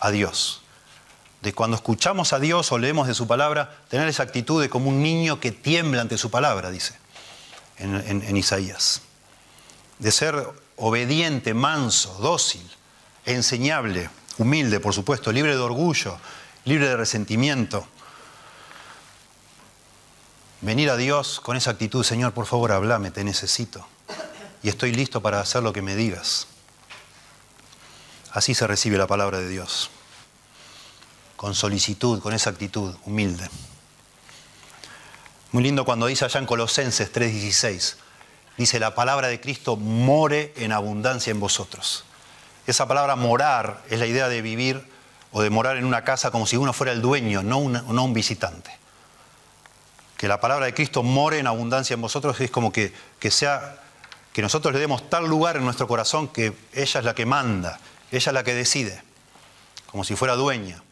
a Dios. De cuando escuchamos a Dios o leemos de su palabra, tener esa actitud de como un niño que tiembla ante su palabra, dice en, en Isaías. De ser obediente, manso, dócil enseñable, humilde, por supuesto, libre de orgullo, libre de resentimiento. Venir a Dios con esa actitud, Señor, por favor, háblame, te necesito. Y estoy listo para hacer lo que me digas. Así se recibe la palabra de Dios. Con solicitud, con esa actitud humilde. Muy lindo cuando dice allá en Colosenses 3:16, dice, la palabra de Cristo more en abundancia en vosotros. Esa palabra morar es la idea de vivir o de morar en una casa como si uno fuera el dueño, no, un visitante. Que la palabra de Cristo more en abundancia en vosotros es como que, que sea que nosotros le demos tal lugar en nuestro corazón que ella es la que manda, ella es la que decide, como si fuera dueña.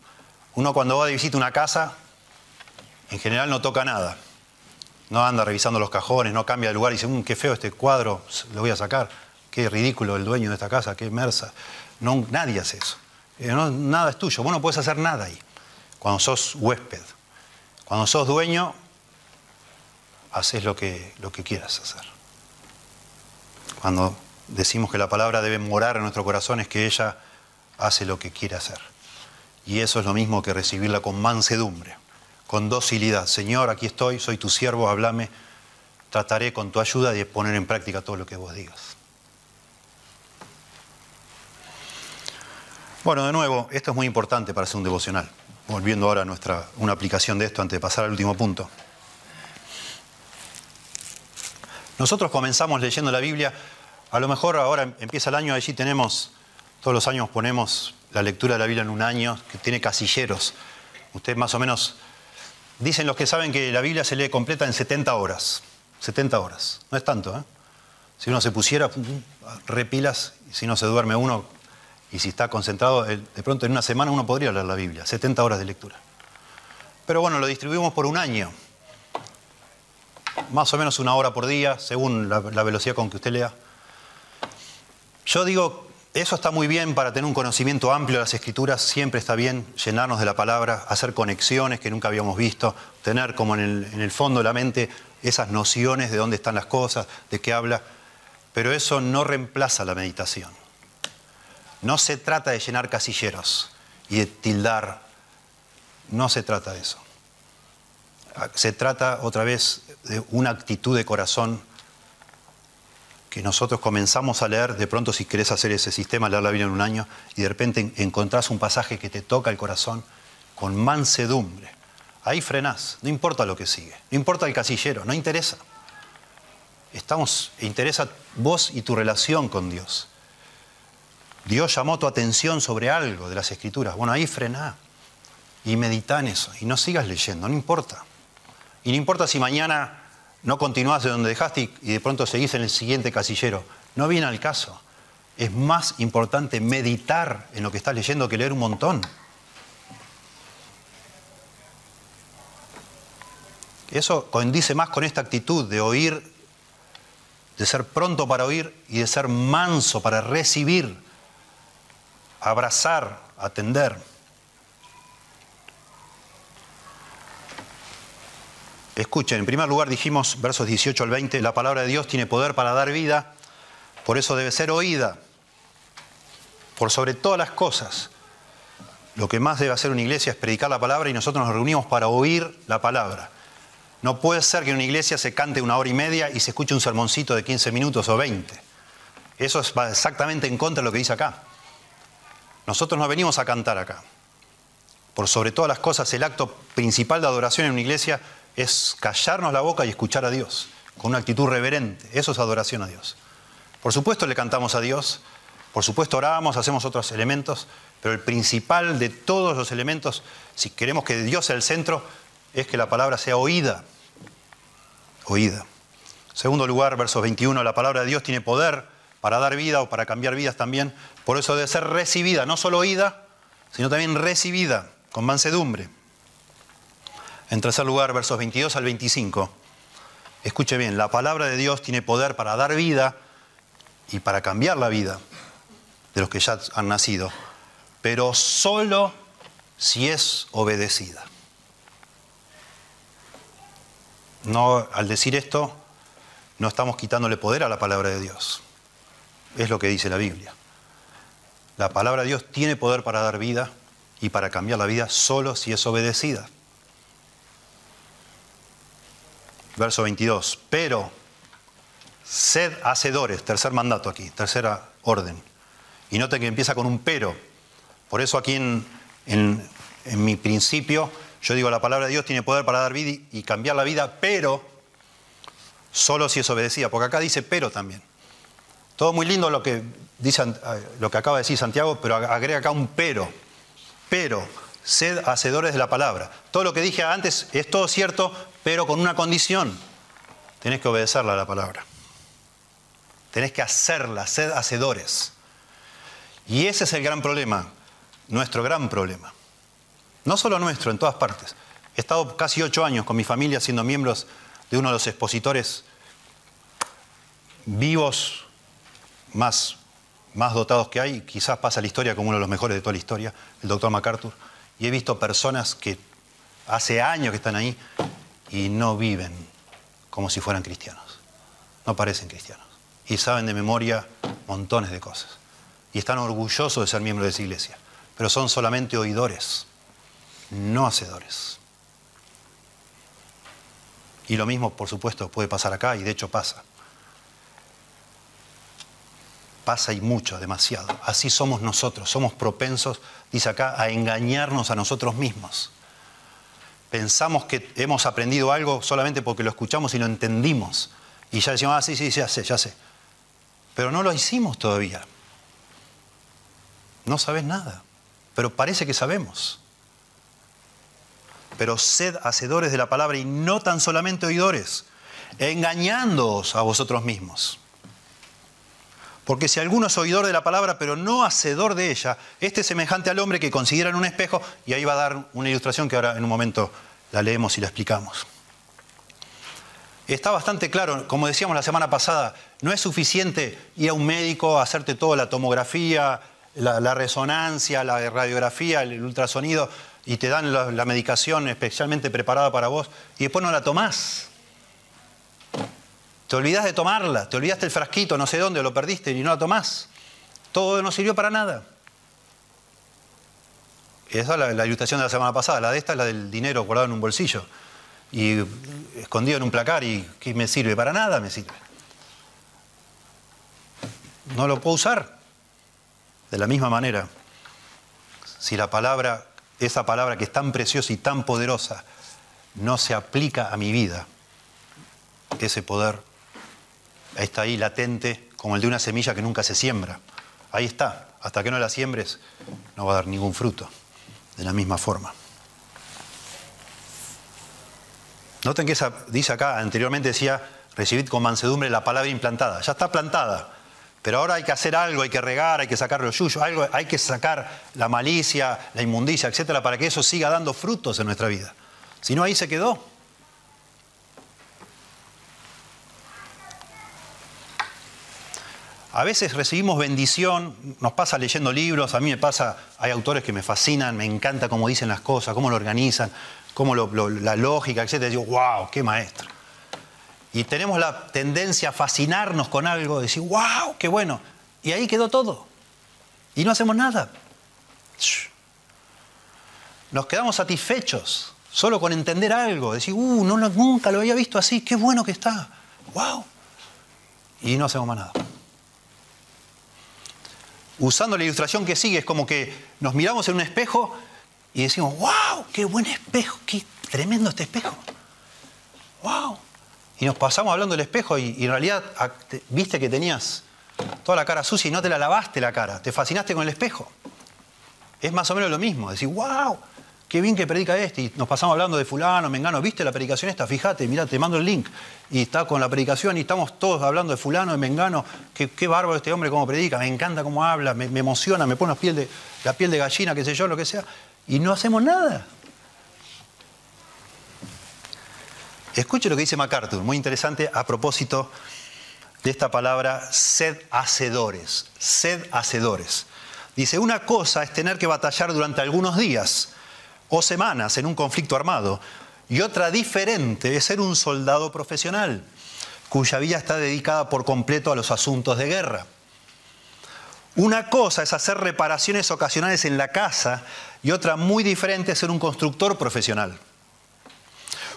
Uno cuando va de visita a una casa, en general no toca nada. No anda revisando los cajones, no cambia de lugar y dice, mm, qué feo este cuadro, lo voy a sacar qué ridículo el dueño de esta casa, qué mersa. No, nadie hace eso. Eh, nada es tuyo, vos no puedes hacer nada ahí. Cuando sos huésped, cuando sos dueño, haces lo que, lo que quieras hacer. Cuando decimos que la palabra debe morar en nuestro corazón es que ella hace lo que quiere hacer. Y eso es lo mismo que recibirla con mansedumbre, con docilidad. Señor, aquí estoy, soy tu siervo, háblame, trataré con tu ayuda de poner en práctica todo lo que vos digas. Bueno, de nuevo, esto es muy importante para hacer un devocional. Volviendo ahora a nuestra, una aplicación de esto antes de pasar al último punto. Nosotros comenzamos leyendo la Biblia A lo mejor ahora empieza el año, allí tenemos, todos los años ponemos la lectura de la Biblia en un año, que tiene casilleros. Ustedes más o menos, dicen los que saben que la Biblia se lee completa en 70 horas. 70 horas, no es tanto, ¿eh? Si uno se pusiera repilas, y si no se duerme uno, y si está concentrado, de pronto en una semana uno podría leer la Biblia, 70 horas de lectura. Pero bueno, lo distribuimos por un año. Más o menos una hora por día, según la, velocidad con que usted lea. Yo digo, eso está muy bien para tener un conocimiento amplio de las escrituras, siempre está bien llenarnos de la palabra, hacer conexiones que nunca habíamos visto, tener como en el, fondo de la mente esas nociones de dónde están las cosas, de qué habla, pero eso no reemplaza la meditación. No se trata de llenar casilleros y de tildar, no se trata de eso. Se trata otra vez de una actitud de corazón que nosotros comenzamos a leer, de pronto si querés hacer ese sistema, leer la Biblia en un año, y de repente encontrás un pasaje que te toca el corazón con mansedumbre. Ahí frenás, no importa lo que sigue, no importa el casillero, no interesa. Estamos, interesa vos y tu relación con Dios. Dios llamó tu atención sobre algo de las escrituras. Bueno, ahí frená y medita en eso y no sigas leyendo, no importa. Y no importa si mañana no continúas de donde dejaste y de pronto seguís en el siguiente casillero. No viene al caso. Es más importante meditar en lo que estás leyendo que leer un montón. Eso condice más con esta actitud de oír, de ser pronto para oír y de ser manso para recibir, abrazar, atender. Escuchen, en primer lugar dijimos, versos 18 al 20, la palabra de Dios tiene poder para dar vida, por eso debe ser oída, por sobre todas las cosas. Lo que más debe hacer una iglesia es predicar la palabra y nosotros nos reunimos para oír la palabra. No puede ser que en una iglesia se cante una hora y media y se escuche un sermoncito de 15 minutos o 20. Eso es exactamente en contra de lo que dice acá. Nosotros no venimos a cantar acá. Por sobre todas las cosas, el acto principal de adoración en una iglesia es callarnos la boca y escuchar a Dios, con una actitud reverente. Eso es adoración a Dios. Por supuesto le cantamos a Dios, por supuesto oramos, hacemos otros elementos, pero el principal de todos los elementos, si queremos que Dios sea el centro, es que la palabra sea oída. Oída. Segundo lugar, versos 21, la palabra de Dios tiene poder para dar vida o para cambiar vidas también. Por eso debe ser recibida, no solo oída, sino también recibida con mansedumbre. En tercer lugar, versos 22 al 25. Escuche bien, la palabra de Dios tiene poder para dar vida y para cambiar la vida de los que ya han nacido, pero solo si es obedecida. No, al decir esto, no estamos quitándole poder a la palabra de Dios. Es lo que dice la Biblia. La palabra de Dios tiene poder para dar vida y para cambiar la vida solo si es obedecida. Verso 22. Pero, sed hacedores, tercer mandato aquí, tercera orden. Y note que empieza con un pero. Por eso aquí en, en, mi principio yo digo la palabra de Dios tiene poder para dar vida y cambiar la vida, pero solo si es obedecida, porque acá dice pero también. Todo muy lindo lo que, dice, lo que acaba de decir Santiago, pero agrega acá un pero. Pero, sed hacedores de la palabra. Todo lo que dije antes es todo cierto, pero con una condición. Tenés que obedecerla a la palabra. Tenés que hacerla, sed hacedores. Y ese es el gran problema, nuestro gran problema. No solo nuestro, en todas partes. He estado casi ocho años con mi familia siendo miembros de uno de los expositores vivos más, más dotados que hay. Quizás pasa la historia como uno de los mejores de toda la historia, el doctor MacArthur. Y he visto personas que hace años que están ahí y no viven como si fueran cristianos. No parecen cristianos. Y saben de memoria montones de cosas. Y están orgullosos de ser miembros de esa iglesia. Pero son solamente oidores, no hacedores. Y lo mismo, por supuesto, puede pasar acá, y de hecho pasa. Pasa y mucho, demasiado. Así somos nosotros. Somos propensos, dice acá, a engañarnos a nosotros mismos pensamos que hemos aprendido algo solamente porque lo escuchamos y lo entendimos. Y ya decimos, ah, sí, sí, ya sé, ya sé. pero no lo hicimos todavía. No sabes nada, pero parece que sabemos. Pero sed hacedores de la palabra y no tan solamente oidores, engañándoos a vosotros mismos. Porque si alguno es oidor de la palabra, pero no hacedor de ella, este es semejante al hombre que considera en un espejo, y ahí va a dar una ilustración que ahora en un momento la leemos y la explicamos. Está bastante claro, como decíamos la semana pasada, no es suficiente ir a un médico, hacerte toda la tomografía, la, resonancia, la radiografía, el ultrasonido, y te dan la, la medicación especialmente preparada para vos, y después no la tomás. Te olvidas de tomarla, te olvidaste el frasquito, no sé dónde, lo perdiste y no la tomás. Todo no sirvió para nada. Esa es la, ilustración de la semana pasada. La de esta es la del dinero guardado en un bolsillo y escondido en un placar y ¿qué me sirve? Para nada me sirve. No lo puedo usar. De la misma manera, si la palabra, esa palabra que es tan preciosa y tan poderosa, no se aplica a mi vida, ese poder está ahí latente como el de una semilla que nunca se siembra. Ahí está. Hasta que no la siembres, no va a dar ningún fruto. De la misma forma. Noten que esa, dice acá, anteriormente decía, recibid con mansedumbre la palabra implantada. Ya está plantada. Pero ahora hay que hacer algo, hay que regar, hay que sacar los yuyos, algo, hay que sacar la malicia, la inmundicia, etcétera, para que eso siga dando frutos en nuestra vida. Si no, ahí se quedó. A veces recibimos bendición, nos pasa leyendo libros, a mí me pasa, hay autores que me fascinan, me encanta cómo dicen las cosas, cómo lo organizan, cómo la lógica, etc. Digo, wow, qué maestro. Y tenemos la tendencia a fascinarnos con algo, decir, wow, qué bueno. Y ahí quedó todo. Y no hacemos nada. Nos quedamos satisfechos solo con entender algo, decir, uh, no, nunca lo había visto así, qué bueno que está. Wow. Y no hacemos más nada usando la ilustración que sigue, es como que nos miramos en un espejo y decimos, wow, qué buen espejo, qué tremendo este espejo. Wow. Y nos pasamos hablando del espejo y, en realidad viste que tenías toda la cara sucia y no te la lavaste la cara, te fascinaste con el espejo. Es más o menos lo mismo, decir, wow, qué bien que predica este. Y nos pasamos hablando de fulano, mengano, ¿viste la predicación esta? Fíjate, mira, te mando el link. Y está con la predicación y estamos todos hablando de fulano, de mengano. Qué, bárbaro este hombre cómo predica, me encanta cómo habla, me, emociona, me pone la piel, de, la piel de gallina, qué sé yo, lo que sea. Y no hacemos nada. Escuche lo que dice MacArthur, muy interesante a propósito de esta palabra sed hacedores, sed hacedores. Dice, una cosa es tener que batallar durante algunos días o semanas en un conflicto armado. Y otra diferente es ser un soldado profesional, cuya vida está dedicada por completo a los asuntos de guerra. Una cosa es hacer reparaciones ocasionales en la casa y otra muy diferente es ser un constructor profesional.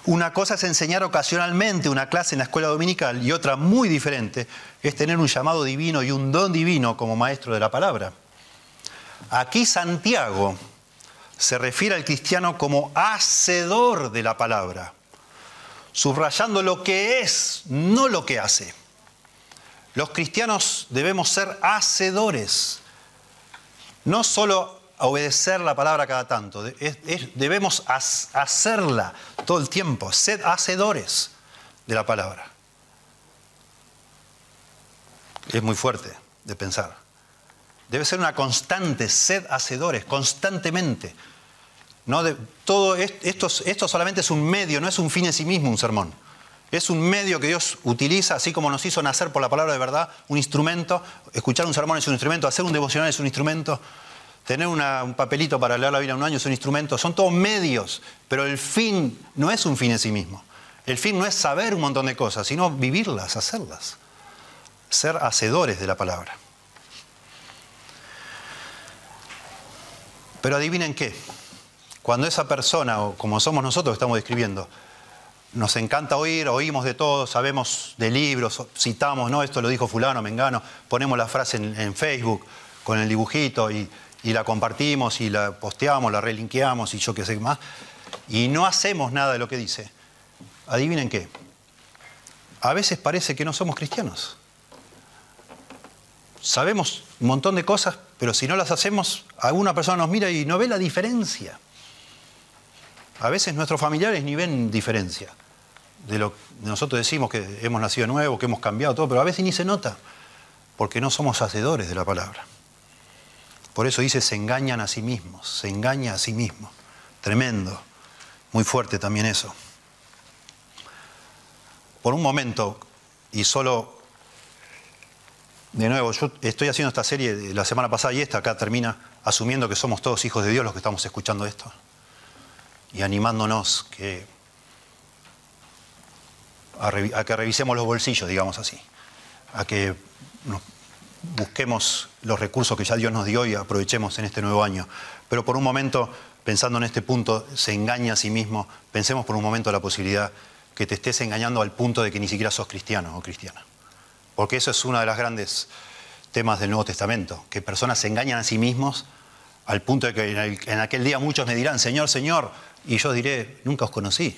Una cosa es enseñar ocasionalmente una clase en la escuela dominical y otra muy diferente es tener un llamado divino y un don divino como maestro de la palabra. Aquí Santiago se refiere al cristiano como hacedor de la palabra, subrayando lo que es, no lo que hace. Los cristianos debemos ser hacedores, no solo obedecer la palabra cada tanto, debemos hacerla todo el tiempo, sed hacedores de la palabra. Es muy fuerte de pensar. Debe ser una constante, sed hacedores, constantemente. No todo esto, esto solamente es un medio, no es un fin en sí mismo un sermón. Es un medio que Dios utiliza, así como nos hizo nacer por la palabra de verdad, un instrumento. Escuchar un sermón es un instrumento, hacer un devocional es un instrumento, tener un papelito para leer la Biblia un año es un instrumento. Son todos medios, pero el fin no es un fin en sí mismo. El fin no es saber un montón de cosas, sino vivirlas, hacerlas. Ser hacedores de la palabra. Pero adivinen qué, cuando esa persona, o como somos nosotros que estamos describiendo, nos encanta oír, oímos de todo, sabemos de libros, citamos, no, esto lo dijo fulano, mengano, ponemos la frase en, Facebook con el dibujito y, y, la compartimos y la posteamos, la relinqueamos y yo qué sé más, y no hacemos nada de lo que dice. Adivinen qué, a veces parece que no somos cristianos. Sabemos un montón de cosas, pero si no las hacemos, alguna persona nos mira y no ve la diferencia. A veces nuestros familiares ni ven diferencia de lo que nosotros decimos que hemos nacido nuevo, que hemos cambiado todo, pero a veces ni se nota, porque no somos hacedores de la palabra. Por eso dice, se engañan a sí mismos, se engaña a sí mismo. Tremendo, muy fuerte también eso. Por un momento, y solo, de nuevo, yo estoy haciendo esta serie la semana pasada y esta acá termina asumiendo que somos todos hijos de Dios los que estamos escuchando esto y animándonos a, que revisemos los bolsillos, digamos así, a que busquemos los recursos que ya Dios nos dio y aprovechemos en este nuevo año. Pero por un momento, pensando en este punto, se engaña a sí mismo, pensemos por un momento la posibilidad que te estés engañando al punto de que ni siquiera sos cristiano o cristiana. Porque eso es uno de los grandes temas del Nuevo Testamento, que personas se engañan a sí mismos al punto de que en, aquel día muchos me dirán, Señor, Señor, y yo diré, nunca os conocí.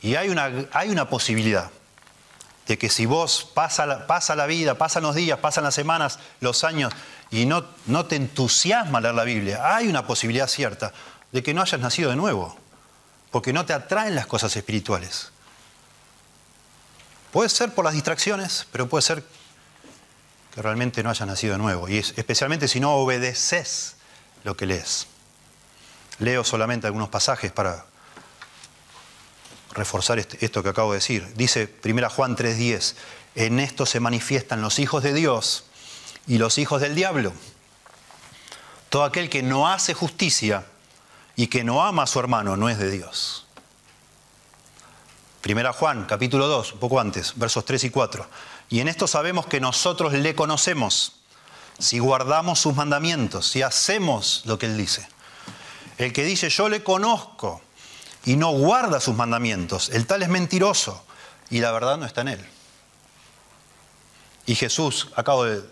Y hay una, hay una posibilidad de que si vos pasa la, pasa la vida, pasan los días, pasan las semanas, los años, y no, no te entusiasma leer la Biblia, hay una posibilidad cierta de que no hayas nacido de nuevo, porque no te atraen las cosas espirituales. Puede ser por las distracciones, pero puede ser que realmente no hayas nacido de nuevo, y especialmente si no obedeces lo que lees. Leo solamente algunos pasajes para reforzar este, esto que acabo de decir. Dice 1 Juan 3:10, en esto se manifiestan los hijos de Dios y los hijos del diablo. Todo aquel que no hace justicia y que no ama a su hermano no es de Dios. 1 Juan, capítulo 2, un poco antes, versos 3 y 4. Y en esto sabemos que nosotros le conocemos si guardamos sus mandamientos, si hacemos lo que Él dice. El que dice yo le conozco y no guarda sus mandamientos, el tal es mentiroso y la verdad no está en Él. Y Jesús, acabo de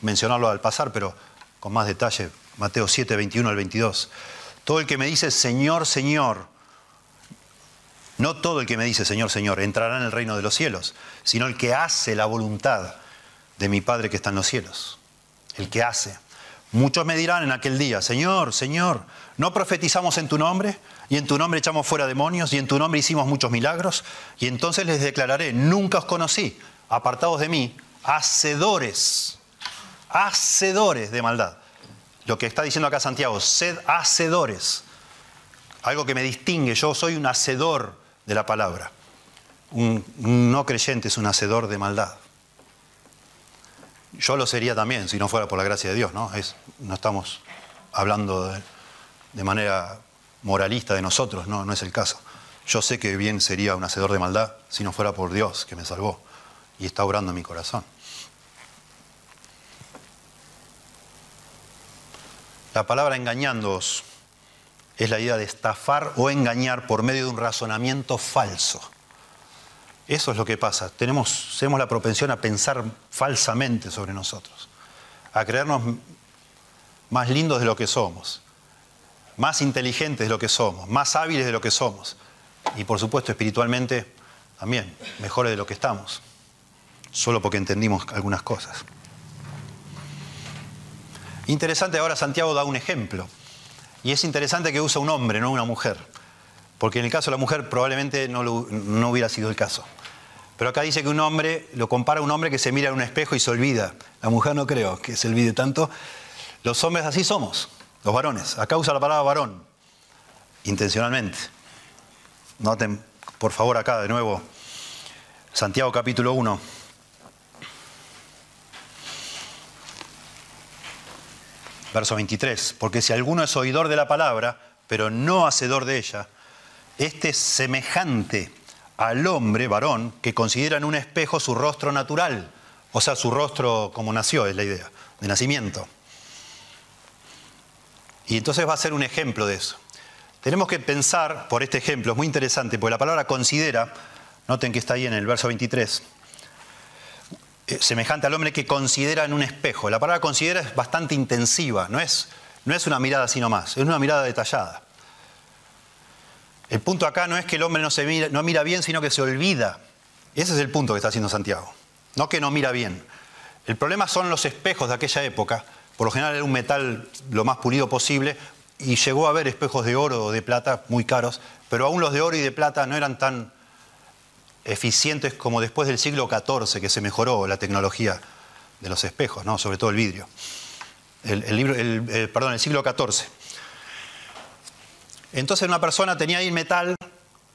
mencionarlo al pasar, pero con más detalle, Mateo 7, 21 al 22. Todo el que me dice Señor, Señor, no todo el que me dice Señor, Señor, entrará en el reino de los cielos, sino el que hace la voluntad de mi Padre que está en los cielos el que hace. Muchos me dirán en aquel día, Señor, Señor, ¿no profetizamos en tu nombre? Y en tu nombre echamos fuera demonios, y en tu nombre hicimos muchos milagros. Y entonces les declararé, nunca os conocí, apartados de mí, hacedores, hacedores de maldad. Lo que está diciendo acá Santiago, sed hacedores. Algo que me distingue, yo soy un hacedor de la palabra. Un no creyente es un hacedor de maldad. Yo lo sería también, si no fuera por la gracia de Dios, ¿no? Es, no estamos hablando de, manera moralista de nosotros, no, no es el caso. Yo sé que bien sería un hacedor de maldad si no fuera por Dios que me salvó y está obrando en mi corazón. La palabra engañándoos es la idea de estafar o engañar por medio de un razonamiento falso. Eso es lo que pasa. Tenemos, tenemos la propensión a pensar falsamente sobre nosotros, a creernos más lindos de lo que somos, más inteligentes de lo que somos, más hábiles de lo que somos y por supuesto espiritualmente también mejores de lo que estamos, solo porque entendimos algunas cosas. Interesante ahora Santiago da un ejemplo y es interesante que usa un hombre, no una mujer, porque en el caso de la mujer probablemente no, no hubiera sido el caso. Pero acá dice que un hombre, lo compara a un hombre que se mira en un espejo y se olvida. La mujer no creo que se olvide tanto. Los hombres así somos, los varones. Acá usa la palabra varón, intencionalmente. Noten, por favor, acá de nuevo, Santiago capítulo 1. Verso 23. Porque si alguno es oidor de la palabra, pero no hacedor de ella, este es semejante al hombre, varón, que considera en un espejo su rostro natural, o sea, su rostro como nació, es la idea, de nacimiento. Y entonces va a ser un ejemplo de eso. Tenemos que pensar por este ejemplo, es muy interesante, porque la palabra considera, noten que está ahí en el verso 23, eh, semejante al hombre que considera en un espejo. La palabra considera es bastante intensiva, no es, no es una mirada así nomás, es una mirada detallada. El punto acá no es que el hombre no, se mira, no mira bien, sino que se olvida. Ese es el punto que está haciendo Santiago. No que no mira bien. El problema son los espejos de aquella época. Por lo general era un metal lo más pulido posible y llegó a haber espejos de oro o de plata muy caros, pero aún los de oro y de plata no eran tan eficientes como después del siglo XIV que se mejoró la tecnología de los espejos, ¿no? sobre todo el vidrio. El, libro, perdón, el siglo XIV. Entonces una persona tenía ahí metal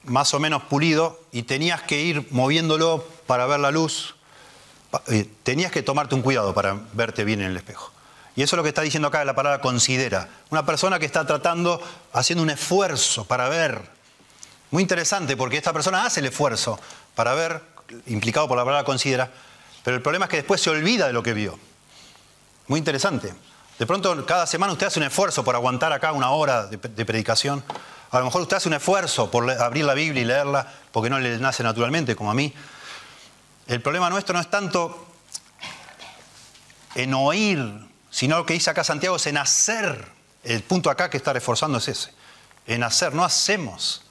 más o menos pulido y tenías que ir moviéndolo para ver la luz. Eh, tenías que tomarte un cuidado para verte bien en el espejo. Y eso es lo que está diciendo acá la palabra considera. Una persona que está tratando, haciendo un esfuerzo para ver. Muy interesante porque esta persona hace el esfuerzo para ver, implicado por la palabra considera, pero el problema es que después se olvida de lo que vio. Muy interesante. De pronto, cada semana usted hace un esfuerzo por aguantar acá una hora de, predicación. A lo mejor usted hace un esfuerzo por abrir la Biblia y leerla porque no le nace naturalmente, como a mí. El problema nuestro no es tanto en oír, sino lo que dice acá Santiago es en hacer. El punto acá que está reforzando es ese. En hacer, no hacemos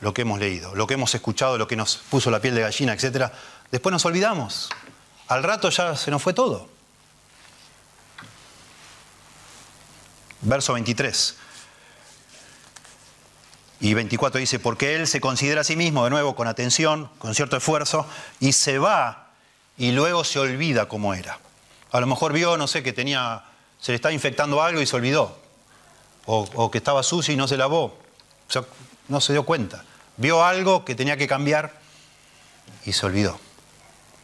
lo que hemos leído, lo que hemos escuchado, lo que nos puso la piel de gallina, etc. Después nos olvidamos. Al rato ya se nos fue todo. verso 23. Y 24 dice, porque él se considera a sí mismo, de nuevo, con atención, con cierto esfuerzo, y se va y luego se olvida cómo era. A lo mejor vio, no sé, que tenía, se le estaba infectando algo y se olvidó. O, que estaba sucio y no se lavó. O sea, no se dio cuenta. Vio algo que tenía que cambiar y se olvidó.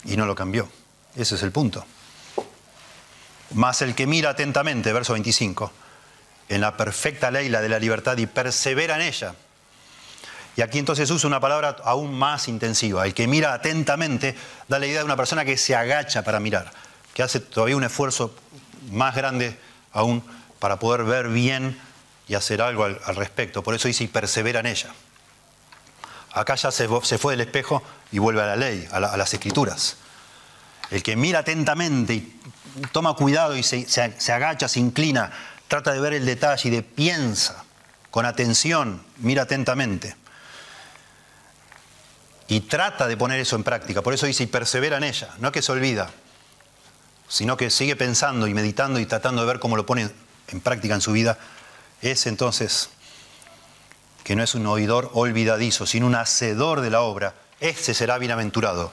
Y no lo cambió. Ese es el punto. Más el que mira atentamente, verso 25 en la perfecta ley, la de la libertad, y persevera en ella. Y aquí entonces usa una palabra aún más intensiva. El que mira atentamente da la idea de una persona que se agacha para mirar, que hace todavía un esfuerzo más grande aún para poder ver bien y hacer algo al, respecto. Por eso dice y persevera en ella. Acá ya se, fue del espejo y vuelve a la ley, a, las escrituras. El que mira atentamente y toma cuidado y se agacha, se inclina trata de ver el detalle y de piensa con atención, mira atentamente. Y trata de poner eso en práctica. Por eso dice, y persevera en ella. No que se olvida, sino que sigue pensando y meditando y tratando de ver cómo lo pone en práctica en su vida. Es entonces que no es un oidor olvidadizo, sino un hacedor de la obra. Ese será bienaventurado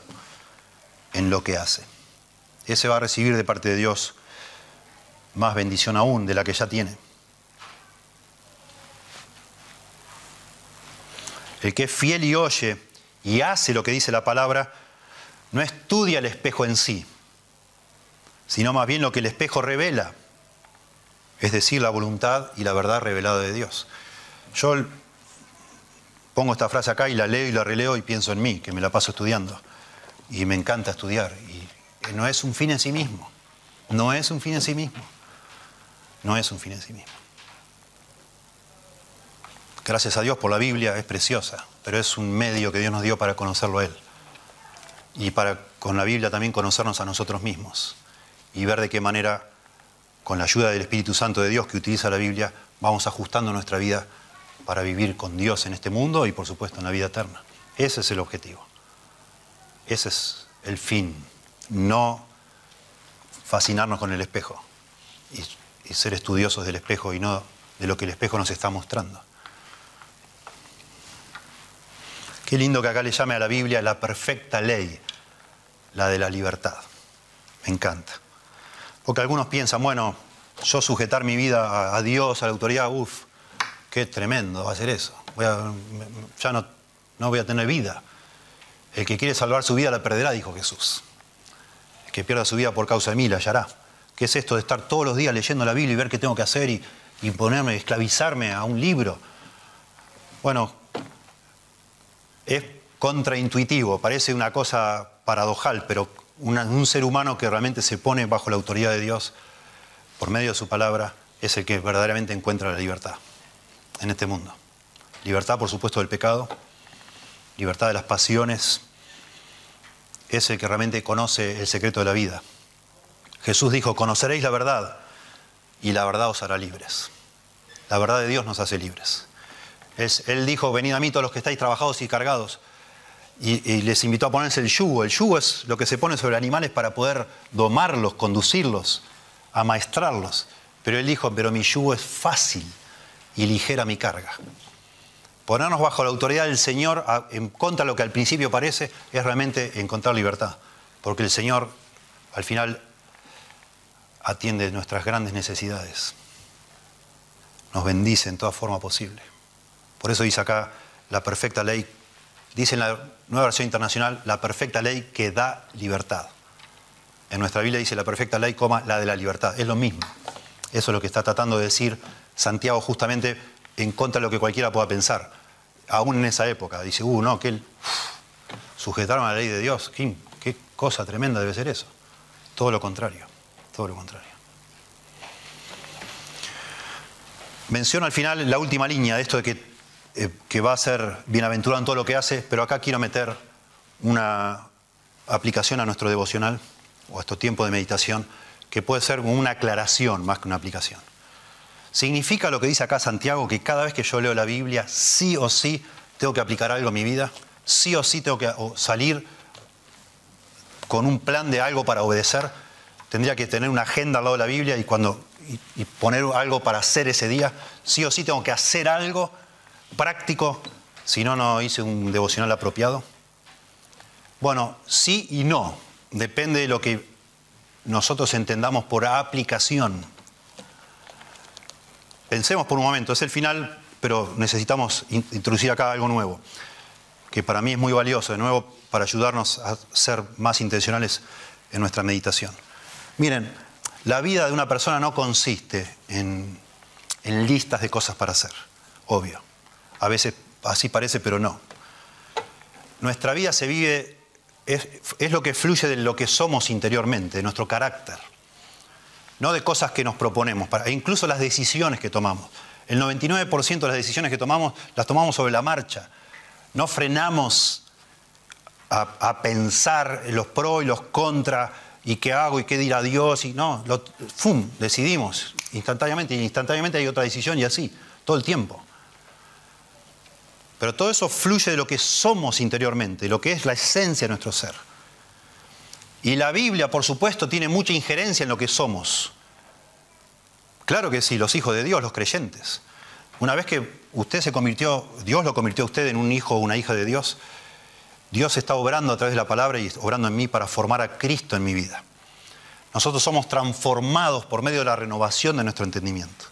en lo que hace. Ese va a recibir de parte de Dios más bendición aún de la que ya tiene. El que es fiel y oye y hace lo que dice la palabra, no estudia el espejo en sí, sino más bien lo que el espejo revela, es decir, la voluntad y la verdad revelada de Dios. Yo pongo esta frase acá y la leo y la releo y pienso en mí, que me la paso estudiando. Y me encanta estudiar. Y no es un fin en sí mismo. No es un fin en sí mismo no es un fin en sí mismo. Gracias a Dios por la Biblia, es preciosa, pero es un medio que Dios nos dio para conocerlo a Él. Y para con la Biblia también conocernos a nosotros mismos y ver de qué manera, con la ayuda del Espíritu Santo de Dios que utiliza la Biblia, vamos ajustando nuestra vida para vivir con Dios en este mundo y por supuesto en la vida eterna. Ese es el objetivo. Ese es el fin. No fascinarnos con el espejo y ser estudiosos del espejo y no de lo que el espejo nos está mostrando. Qué lindo que acá le llame a la Biblia la perfecta ley, la de la libertad. Me encanta. Porque algunos piensan, bueno, yo sujetar mi vida a, Dios, a la autoridad, uff, qué tremendo va a ser eso. ya no, no voy a tener vida. El que quiere salvar su vida la perderá, dijo Jesús. El que pierda su vida por causa de mí la hallará. ¿Qué es esto de estar todos los días leyendo la Biblia y ver qué tengo que hacer y, ponerme, esclavizarme a un libro? Bueno, es contraintuitivo, parece una cosa paradojal, pero un ser humano que realmente se pone bajo la autoridad de Dios por medio de su palabra es el que verdaderamente encuentra la libertad en este mundo. Libertad, por supuesto, del pecado, libertad de las pasiones, es el que realmente conoce el secreto de la vida. Jesús dijo, conoceréis la verdad y la verdad os hará libres. La verdad de Dios nos hace libres. él dijo, venid a mí todos los que estáis trabajados y cargados y, les invitó a ponerse el yugo. El yugo es lo que se pone sobre animales para poder domarlos, conducirlos, amaestrarlos. Pero él dijo, pero mi yugo es fácil y ligera mi carga. Ponernos bajo la autoridad del Señor en contra de lo que al principio parece es realmente encontrar libertad. Porque el Señor al final atiende nuestras grandes necesidades. Nos bendice en toda forma posible. Por eso dice acá la perfecta ley, dice en la nueva versión internacional, la perfecta ley que da libertad. En nuestra Biblia dice la perfecta ley, coma, la de la libertad. Es lo mismo. Eso es lo que está tratando de decir Santiago justamente en contra de lo que cualquiera pueda pensar. Aún en esa época. Dice, uh, no, que él sujetaron a la ley de Dios. ¿Qué, qué cosa tremenda debe ser eso. Todo lo contrario. Todo lo contrario. Menciono al final la última línea de esto de que eh, que va a ser bienaventurado en todo lo que hace, pero acá quiero meter una aplicación a nuestro devocional o a estos tiempos de meditación que puede ser una aclaración más que una aplicación. ¿Significa lo que dice acá Santiago que cada vez que yo leo la Biblia, sí o sí tengo que aplicar algo a mi vida? ¿Sí o sí tengo que salir con un plan de algo para obedecer? Tendría que tener una agenda al lado de la Biblia y, cuando, y poner algo para hacer ese día. Sí o sí tengo que hacer algo práctico, si no, no hice un devocional apropiado? Bueno, sí y no. Depende de lo que nosotros entendamos por aplicación. Pensemos por un momento, es el final, pero necesitamos introducir acá algo nuevo, que para mí es muy valioso, de nuevo, para ayudarnos a ser más intencionales en nuestra meditación. Miren, la vida de una persona no consiste en, en listas de cosas para hacer, obvio. A veces así parece, pero no. Nuestra vida se vive, es, lo que fluye de lo que somos interiormente, de nuestro carácter, no de cosas que nos proponemos, para, incluso las decisiones que tomamos. El 99% de las decisiones que tomamos las tomamos sobre la marcha. No frenamos a, pensar los pros y los contra y qué hago y qué dirá Dios y no, ¡fum! decidimos instantáneamente y instantáneamente hay otra decisión y así, todo el tiempo. Pero todo eso fluye de lo que somos interiormente, lo que es la esencia de nuestro ser. Y la Biblia, por supuesto, tiene mucha injerencia en lo que somos. Claro que sí, los hijos de Dios, los creyentes. Una vez que usted se convirtió, Dios lo convirtió a usted en un hijo o una hija de Dios, Dios está obrando a través de la palabra y obrando en mí para formar a Cristo en mi vida. Nosotros somos transformados por medio de la renovación de nuestro entendimiento.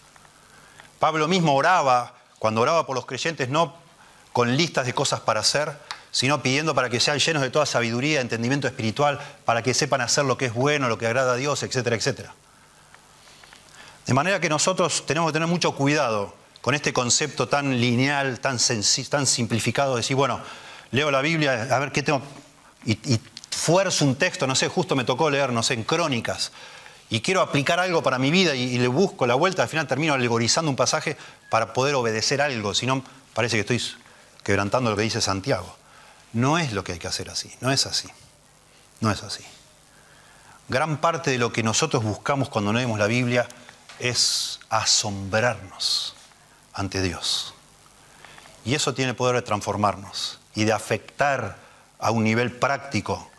Pablo mismo oraba, cuando oraba por los creyentes, no con listas de cosas para hacer, sino pidiendo para que sean llenos de toda sabiduría, entendimiento espiritual, para que sepan hacer lo que es bueno, lo que agrada a Dios, etcétera, etcétera. De manera que nosotros tenemos que tener mucho cuidado con este concepto tan lineal, tan, tan simplificado, de decir, bueno, leo la Biblia, a ver qué tengo, y, fuerzo un texto, no sé, justo me tocó leer, no sé, en crónicas, y quiero aplicar algo para mi vida y, y, le busco la vuelta, al final termino alegorizando un pasaje para poder obedecer algo, si no, parece que estoy quebrantando lo que dice Santiago. No es lo que hay que hacer así, no es así, no es así. Gran parte de lo que nosotros buscamos cuando leemos la Biblia es asombrarnos ante Dios. Y eso tiene poder de transformarnos y de afectar a un nivel práctico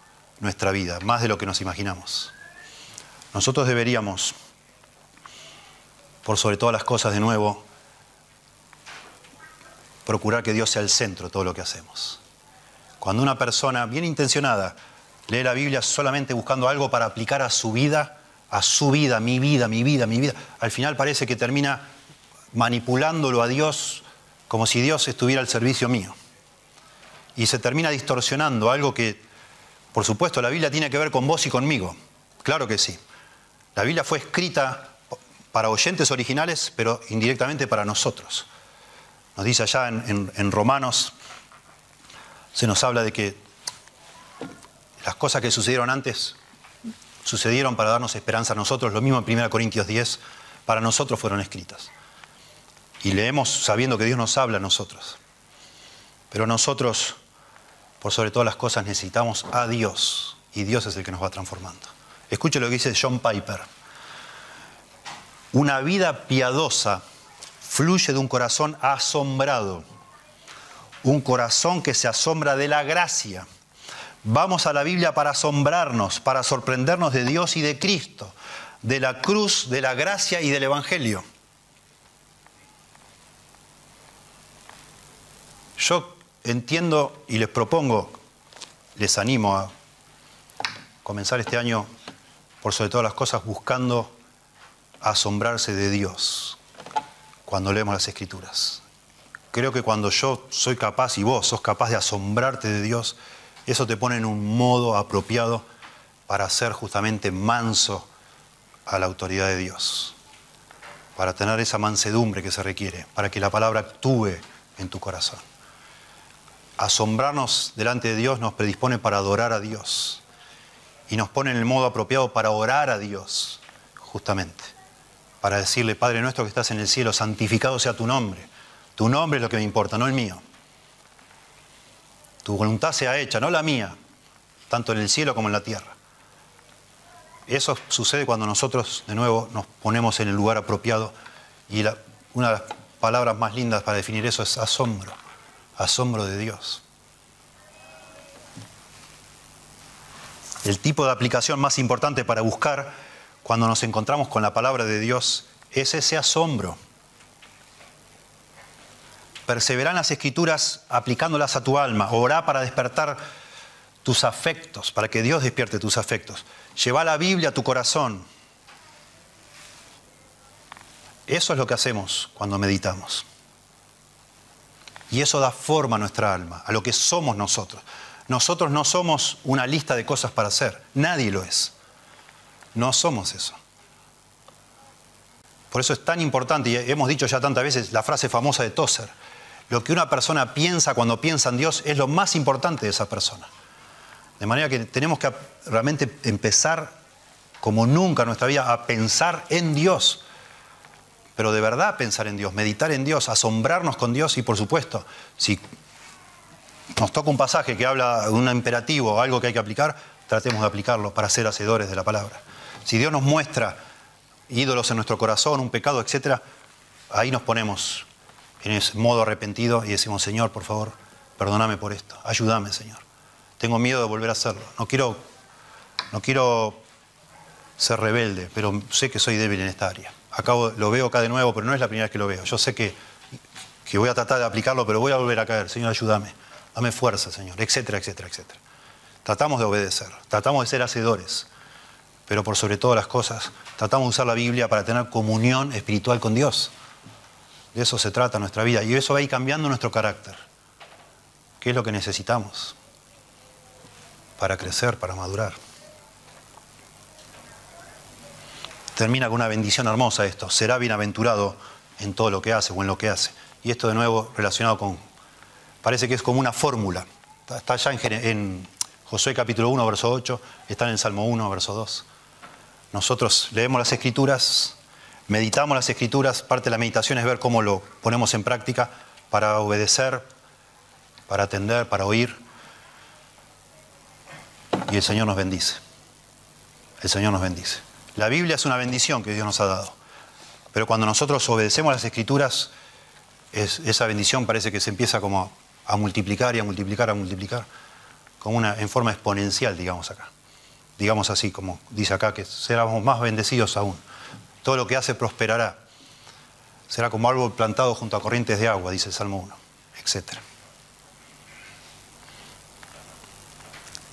nuestra vida, más de lo que nos imaginamos. Nosotros deberíamos, por sobre todas las cosas de nuevo, procurar que Dios sea el centro de todo lo que hacemos. Cuando una persona bien intencionada lee la Biblia solamente buscando algo para aplicar a su vida, a su vida, mi vida, mi vida, mi vida, al final parece que termina manipulándolo a Dios como si Dios estuviera al servicio mío. Y se termina distorsionando algo que, por supuesto, la Biblia tiene que ver con vos y conmigo. Claro que sí. La Biblia fue escrita para oyentes originales, pero indirectamente para nosotros. Nos dice allá en, Romanos, se nos habla de que las cosas que sucedieron antes sucedieron para darnos esperanza a nosotros, lo mismo en 1 Corintios 10, para nosotros fueron escritas. Y leemos sabiendo que Dios nos habla a nosotros. Pero nosotros, por sobre todas las cosas, necesitamos a Dios. Y Dios es el que nos va transformando. Escuche lo que dice John Piper. Una vida piadosa fluye de un corazón asombrado. un corazón que se asombra de la gracia. Vamos a la Biblia para asombrarnos, para sorprendernos de Dios y de Cristo, de la cruz, de la gracia y del Evangelio. Yo entiendo y les propongo, les animo a comenzar este año, por sobre todas las cosas, buscando asombrarse de Dios cuando leemos las Escrituras. Creo que cuando yo soy capaz y vos sos capaz de asombrarte de Dios, eso te pone en un modo apropiado para ser justamente manso a la autoridad de Dios, para tener esa mansedumbre que se requiere, para que la palabra actúe en tu corazón. Asombrarnos delante de Dios nos predispone para adorar a Dios y nos pone en el modo apropiado para orar a Dios, justamente, para decirle, Padre nuestro que estás en el cielo, santificado sea tu nombre tu nombre es lo que me importa, no el mío. Tu voluntad sea hecha, no la mía, tanto en el cielo como en la tierra. Eso sucede cuando nosotros de nuevo nos ponemos en el lugar apropiado y una de las palabras más lindas para definir eso es asombro, asombro de Dios. El tipo de aplicación más importante para buscar cuando nos encontramos con la palabra de Dios es ese asombro perseverar en las escrituras aplicándolas a tu alma, orá para despertar tus afectos, para que Dios despierte tus afectos. Lleva la Biblia a tu corazón. Eso es lo que hacemos cuando meditamos. Y eso da forma a nuestra alma, a lo que somos nosotros. Nosotros no somos una lista de cosas para hacer, nadie lo es. No somos eso. Por eso es tan importante, y hemos dicho ya tantas veces la frase famosa de Tozer, lo que una persona piensa cuando piensa en Dios es lo más importante de esa persona. De manera que tenemos que realmente empezar como nunca en nuestra vida a pensar en Dios. Pero de verdad pensar en Dios, meditar en Dios, asombrarnos con Dios y por supuesto, si nos toca un pasaje que habla de un imperativo o algo que hay que aplicar, tratemos de aplicarlo para ser hacedores de la palabra. Si Dios nos muestra ídolos en nuestro corazón, un pecado, etc., ahí nos ponemos en ese modo arrepentido y decimos, Señor, por favor, perdóname por esto, ayúdame, Señor. Tengo miedo de volver a hacerlo. No quiero, no quiero ser rebelde, pero sé que soy débil en esta área. Acabo, lo veo acá de nuevo, pero no es la primera vez que lo veo. Yo sé que, que voy a tratar de aplicarlo, pero voy a volver a caer. Señor, ayúdame. Dame fuerza, Señor, etcétera, etcétera, etcétera. Tratamos de obedecer, tratamos de ser hacedores, pero por sobre todas las cosas, tratamos de usar la Biblia para tener comunión espiritual con Dios. De eso se trata nuestra vida. Y eso va a ir cambiando nuestro carácter. ¿Qué es lo que necesitamos para crecer, para madurar? Termina con una bendición hermosa esto. Será bienaventurado en todo lo que hace o en lo que hace. Y esto de nuevo relacionado con... Parece que es como una fórmula. Está ya en, en Josué capítulo 1, verso 8, está en el Salmo 1, verso 2. Nosotros leemos las escrituras meditamos las escrituras, parte de la meditación es ver cómo lo ponemos en práctica para obedecer, para atender, para oír. Y el Señor nos bendice. El Señor nos bendice. La Biblia es una bendición que Dios nos ha dado. Pero cuando nosotros obedecemos las escrituras, esa bendición parece que se empieza como a, multiplicar y a multiplicar, a multiplicar, como una, en forma exponencial, digamos acá. Digamos así, como dice acá, que seremos más bendecidos aún. Todo lo que hace prosperará. Será como árbol plantado junto a corrientes de agua, dice el Salmo 1, etc.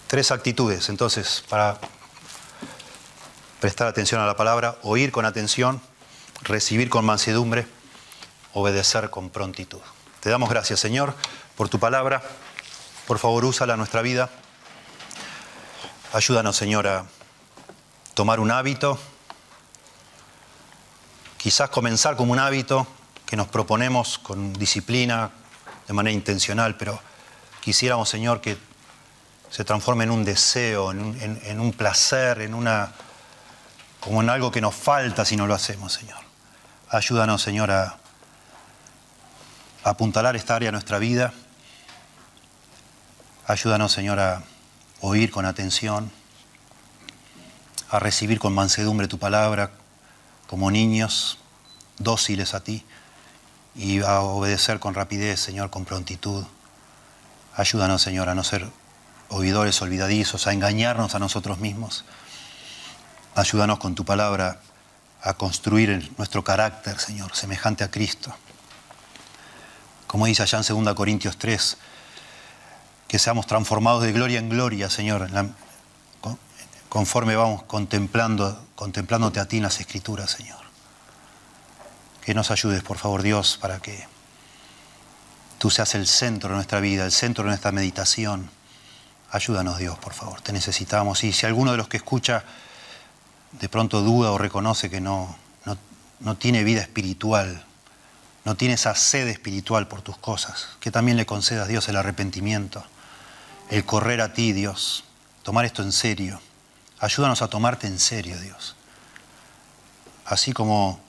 Tres actitudes, entonces, para prestar atención a la palabra, oír con atención, recibir con mansedumbre, obedecer con prontitud. Te damos gracias, Señor, por tu palabra. Por favor, úsala en nuestra vida. Ayúdanos, Señor, a tomar un hábito quizás comenzar como un hábito que nos proponemos con disciplina, de manera intencional, pero quisiéramos, Señor, que se transforme en un deseo, en un, placer, en una, como en algo que nos falta si no lo hacemos, Señor. Ayúdanos, Señor, a, apuntalar esta área de nuestra vida. Ayúdanos, Señor, a oír con atención, a recibir con mansedumbre tu palabra, como niños, dóciles a ti, y a obedecer con rapidez, Señor, con prontitud, Ayúdanos, Señor, a no ser oidores olvidadizos, a engañarnos a nosotros mismos. Ayúdanos con tu palabra a construir nuestro carácter, Señor, semejante a Cristo. Como dice allá en 2 Corintios 3, que seamos transformados de gloria en gloria, Señor, conforme vamos contemplando, contemplándote a ti en las Escrituras, Señor. Que nos ayudes, por favor, Dios, para que tú seas el centro de nuestra vida, el centro de nuestra meditación. Ayúdanos, Dios, por favor, te necesitamos. Y si alguno de los que escucha de pronto duda o reconoce que no, no, no tiene vida espiritual, no tiene esa sed espiritual por tus cosas, que también le concedas, Dios, el arrepentimiento el correr a ti, Dios, tomar esto en serio. Ayúdanos a tomarte en serio, Dios. Así como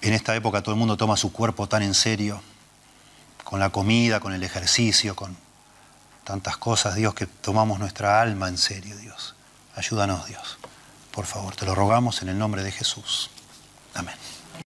en esta época todo el mundo toma su cuerpo tan en serio, con la comida, con el ejercicio, con tantas cosas, Dios, que tomamos nuestra alma en serio, Dios. Ayúdanos, Dios. Por favor, te lo rogamos en el nombre de Jesús. Amén.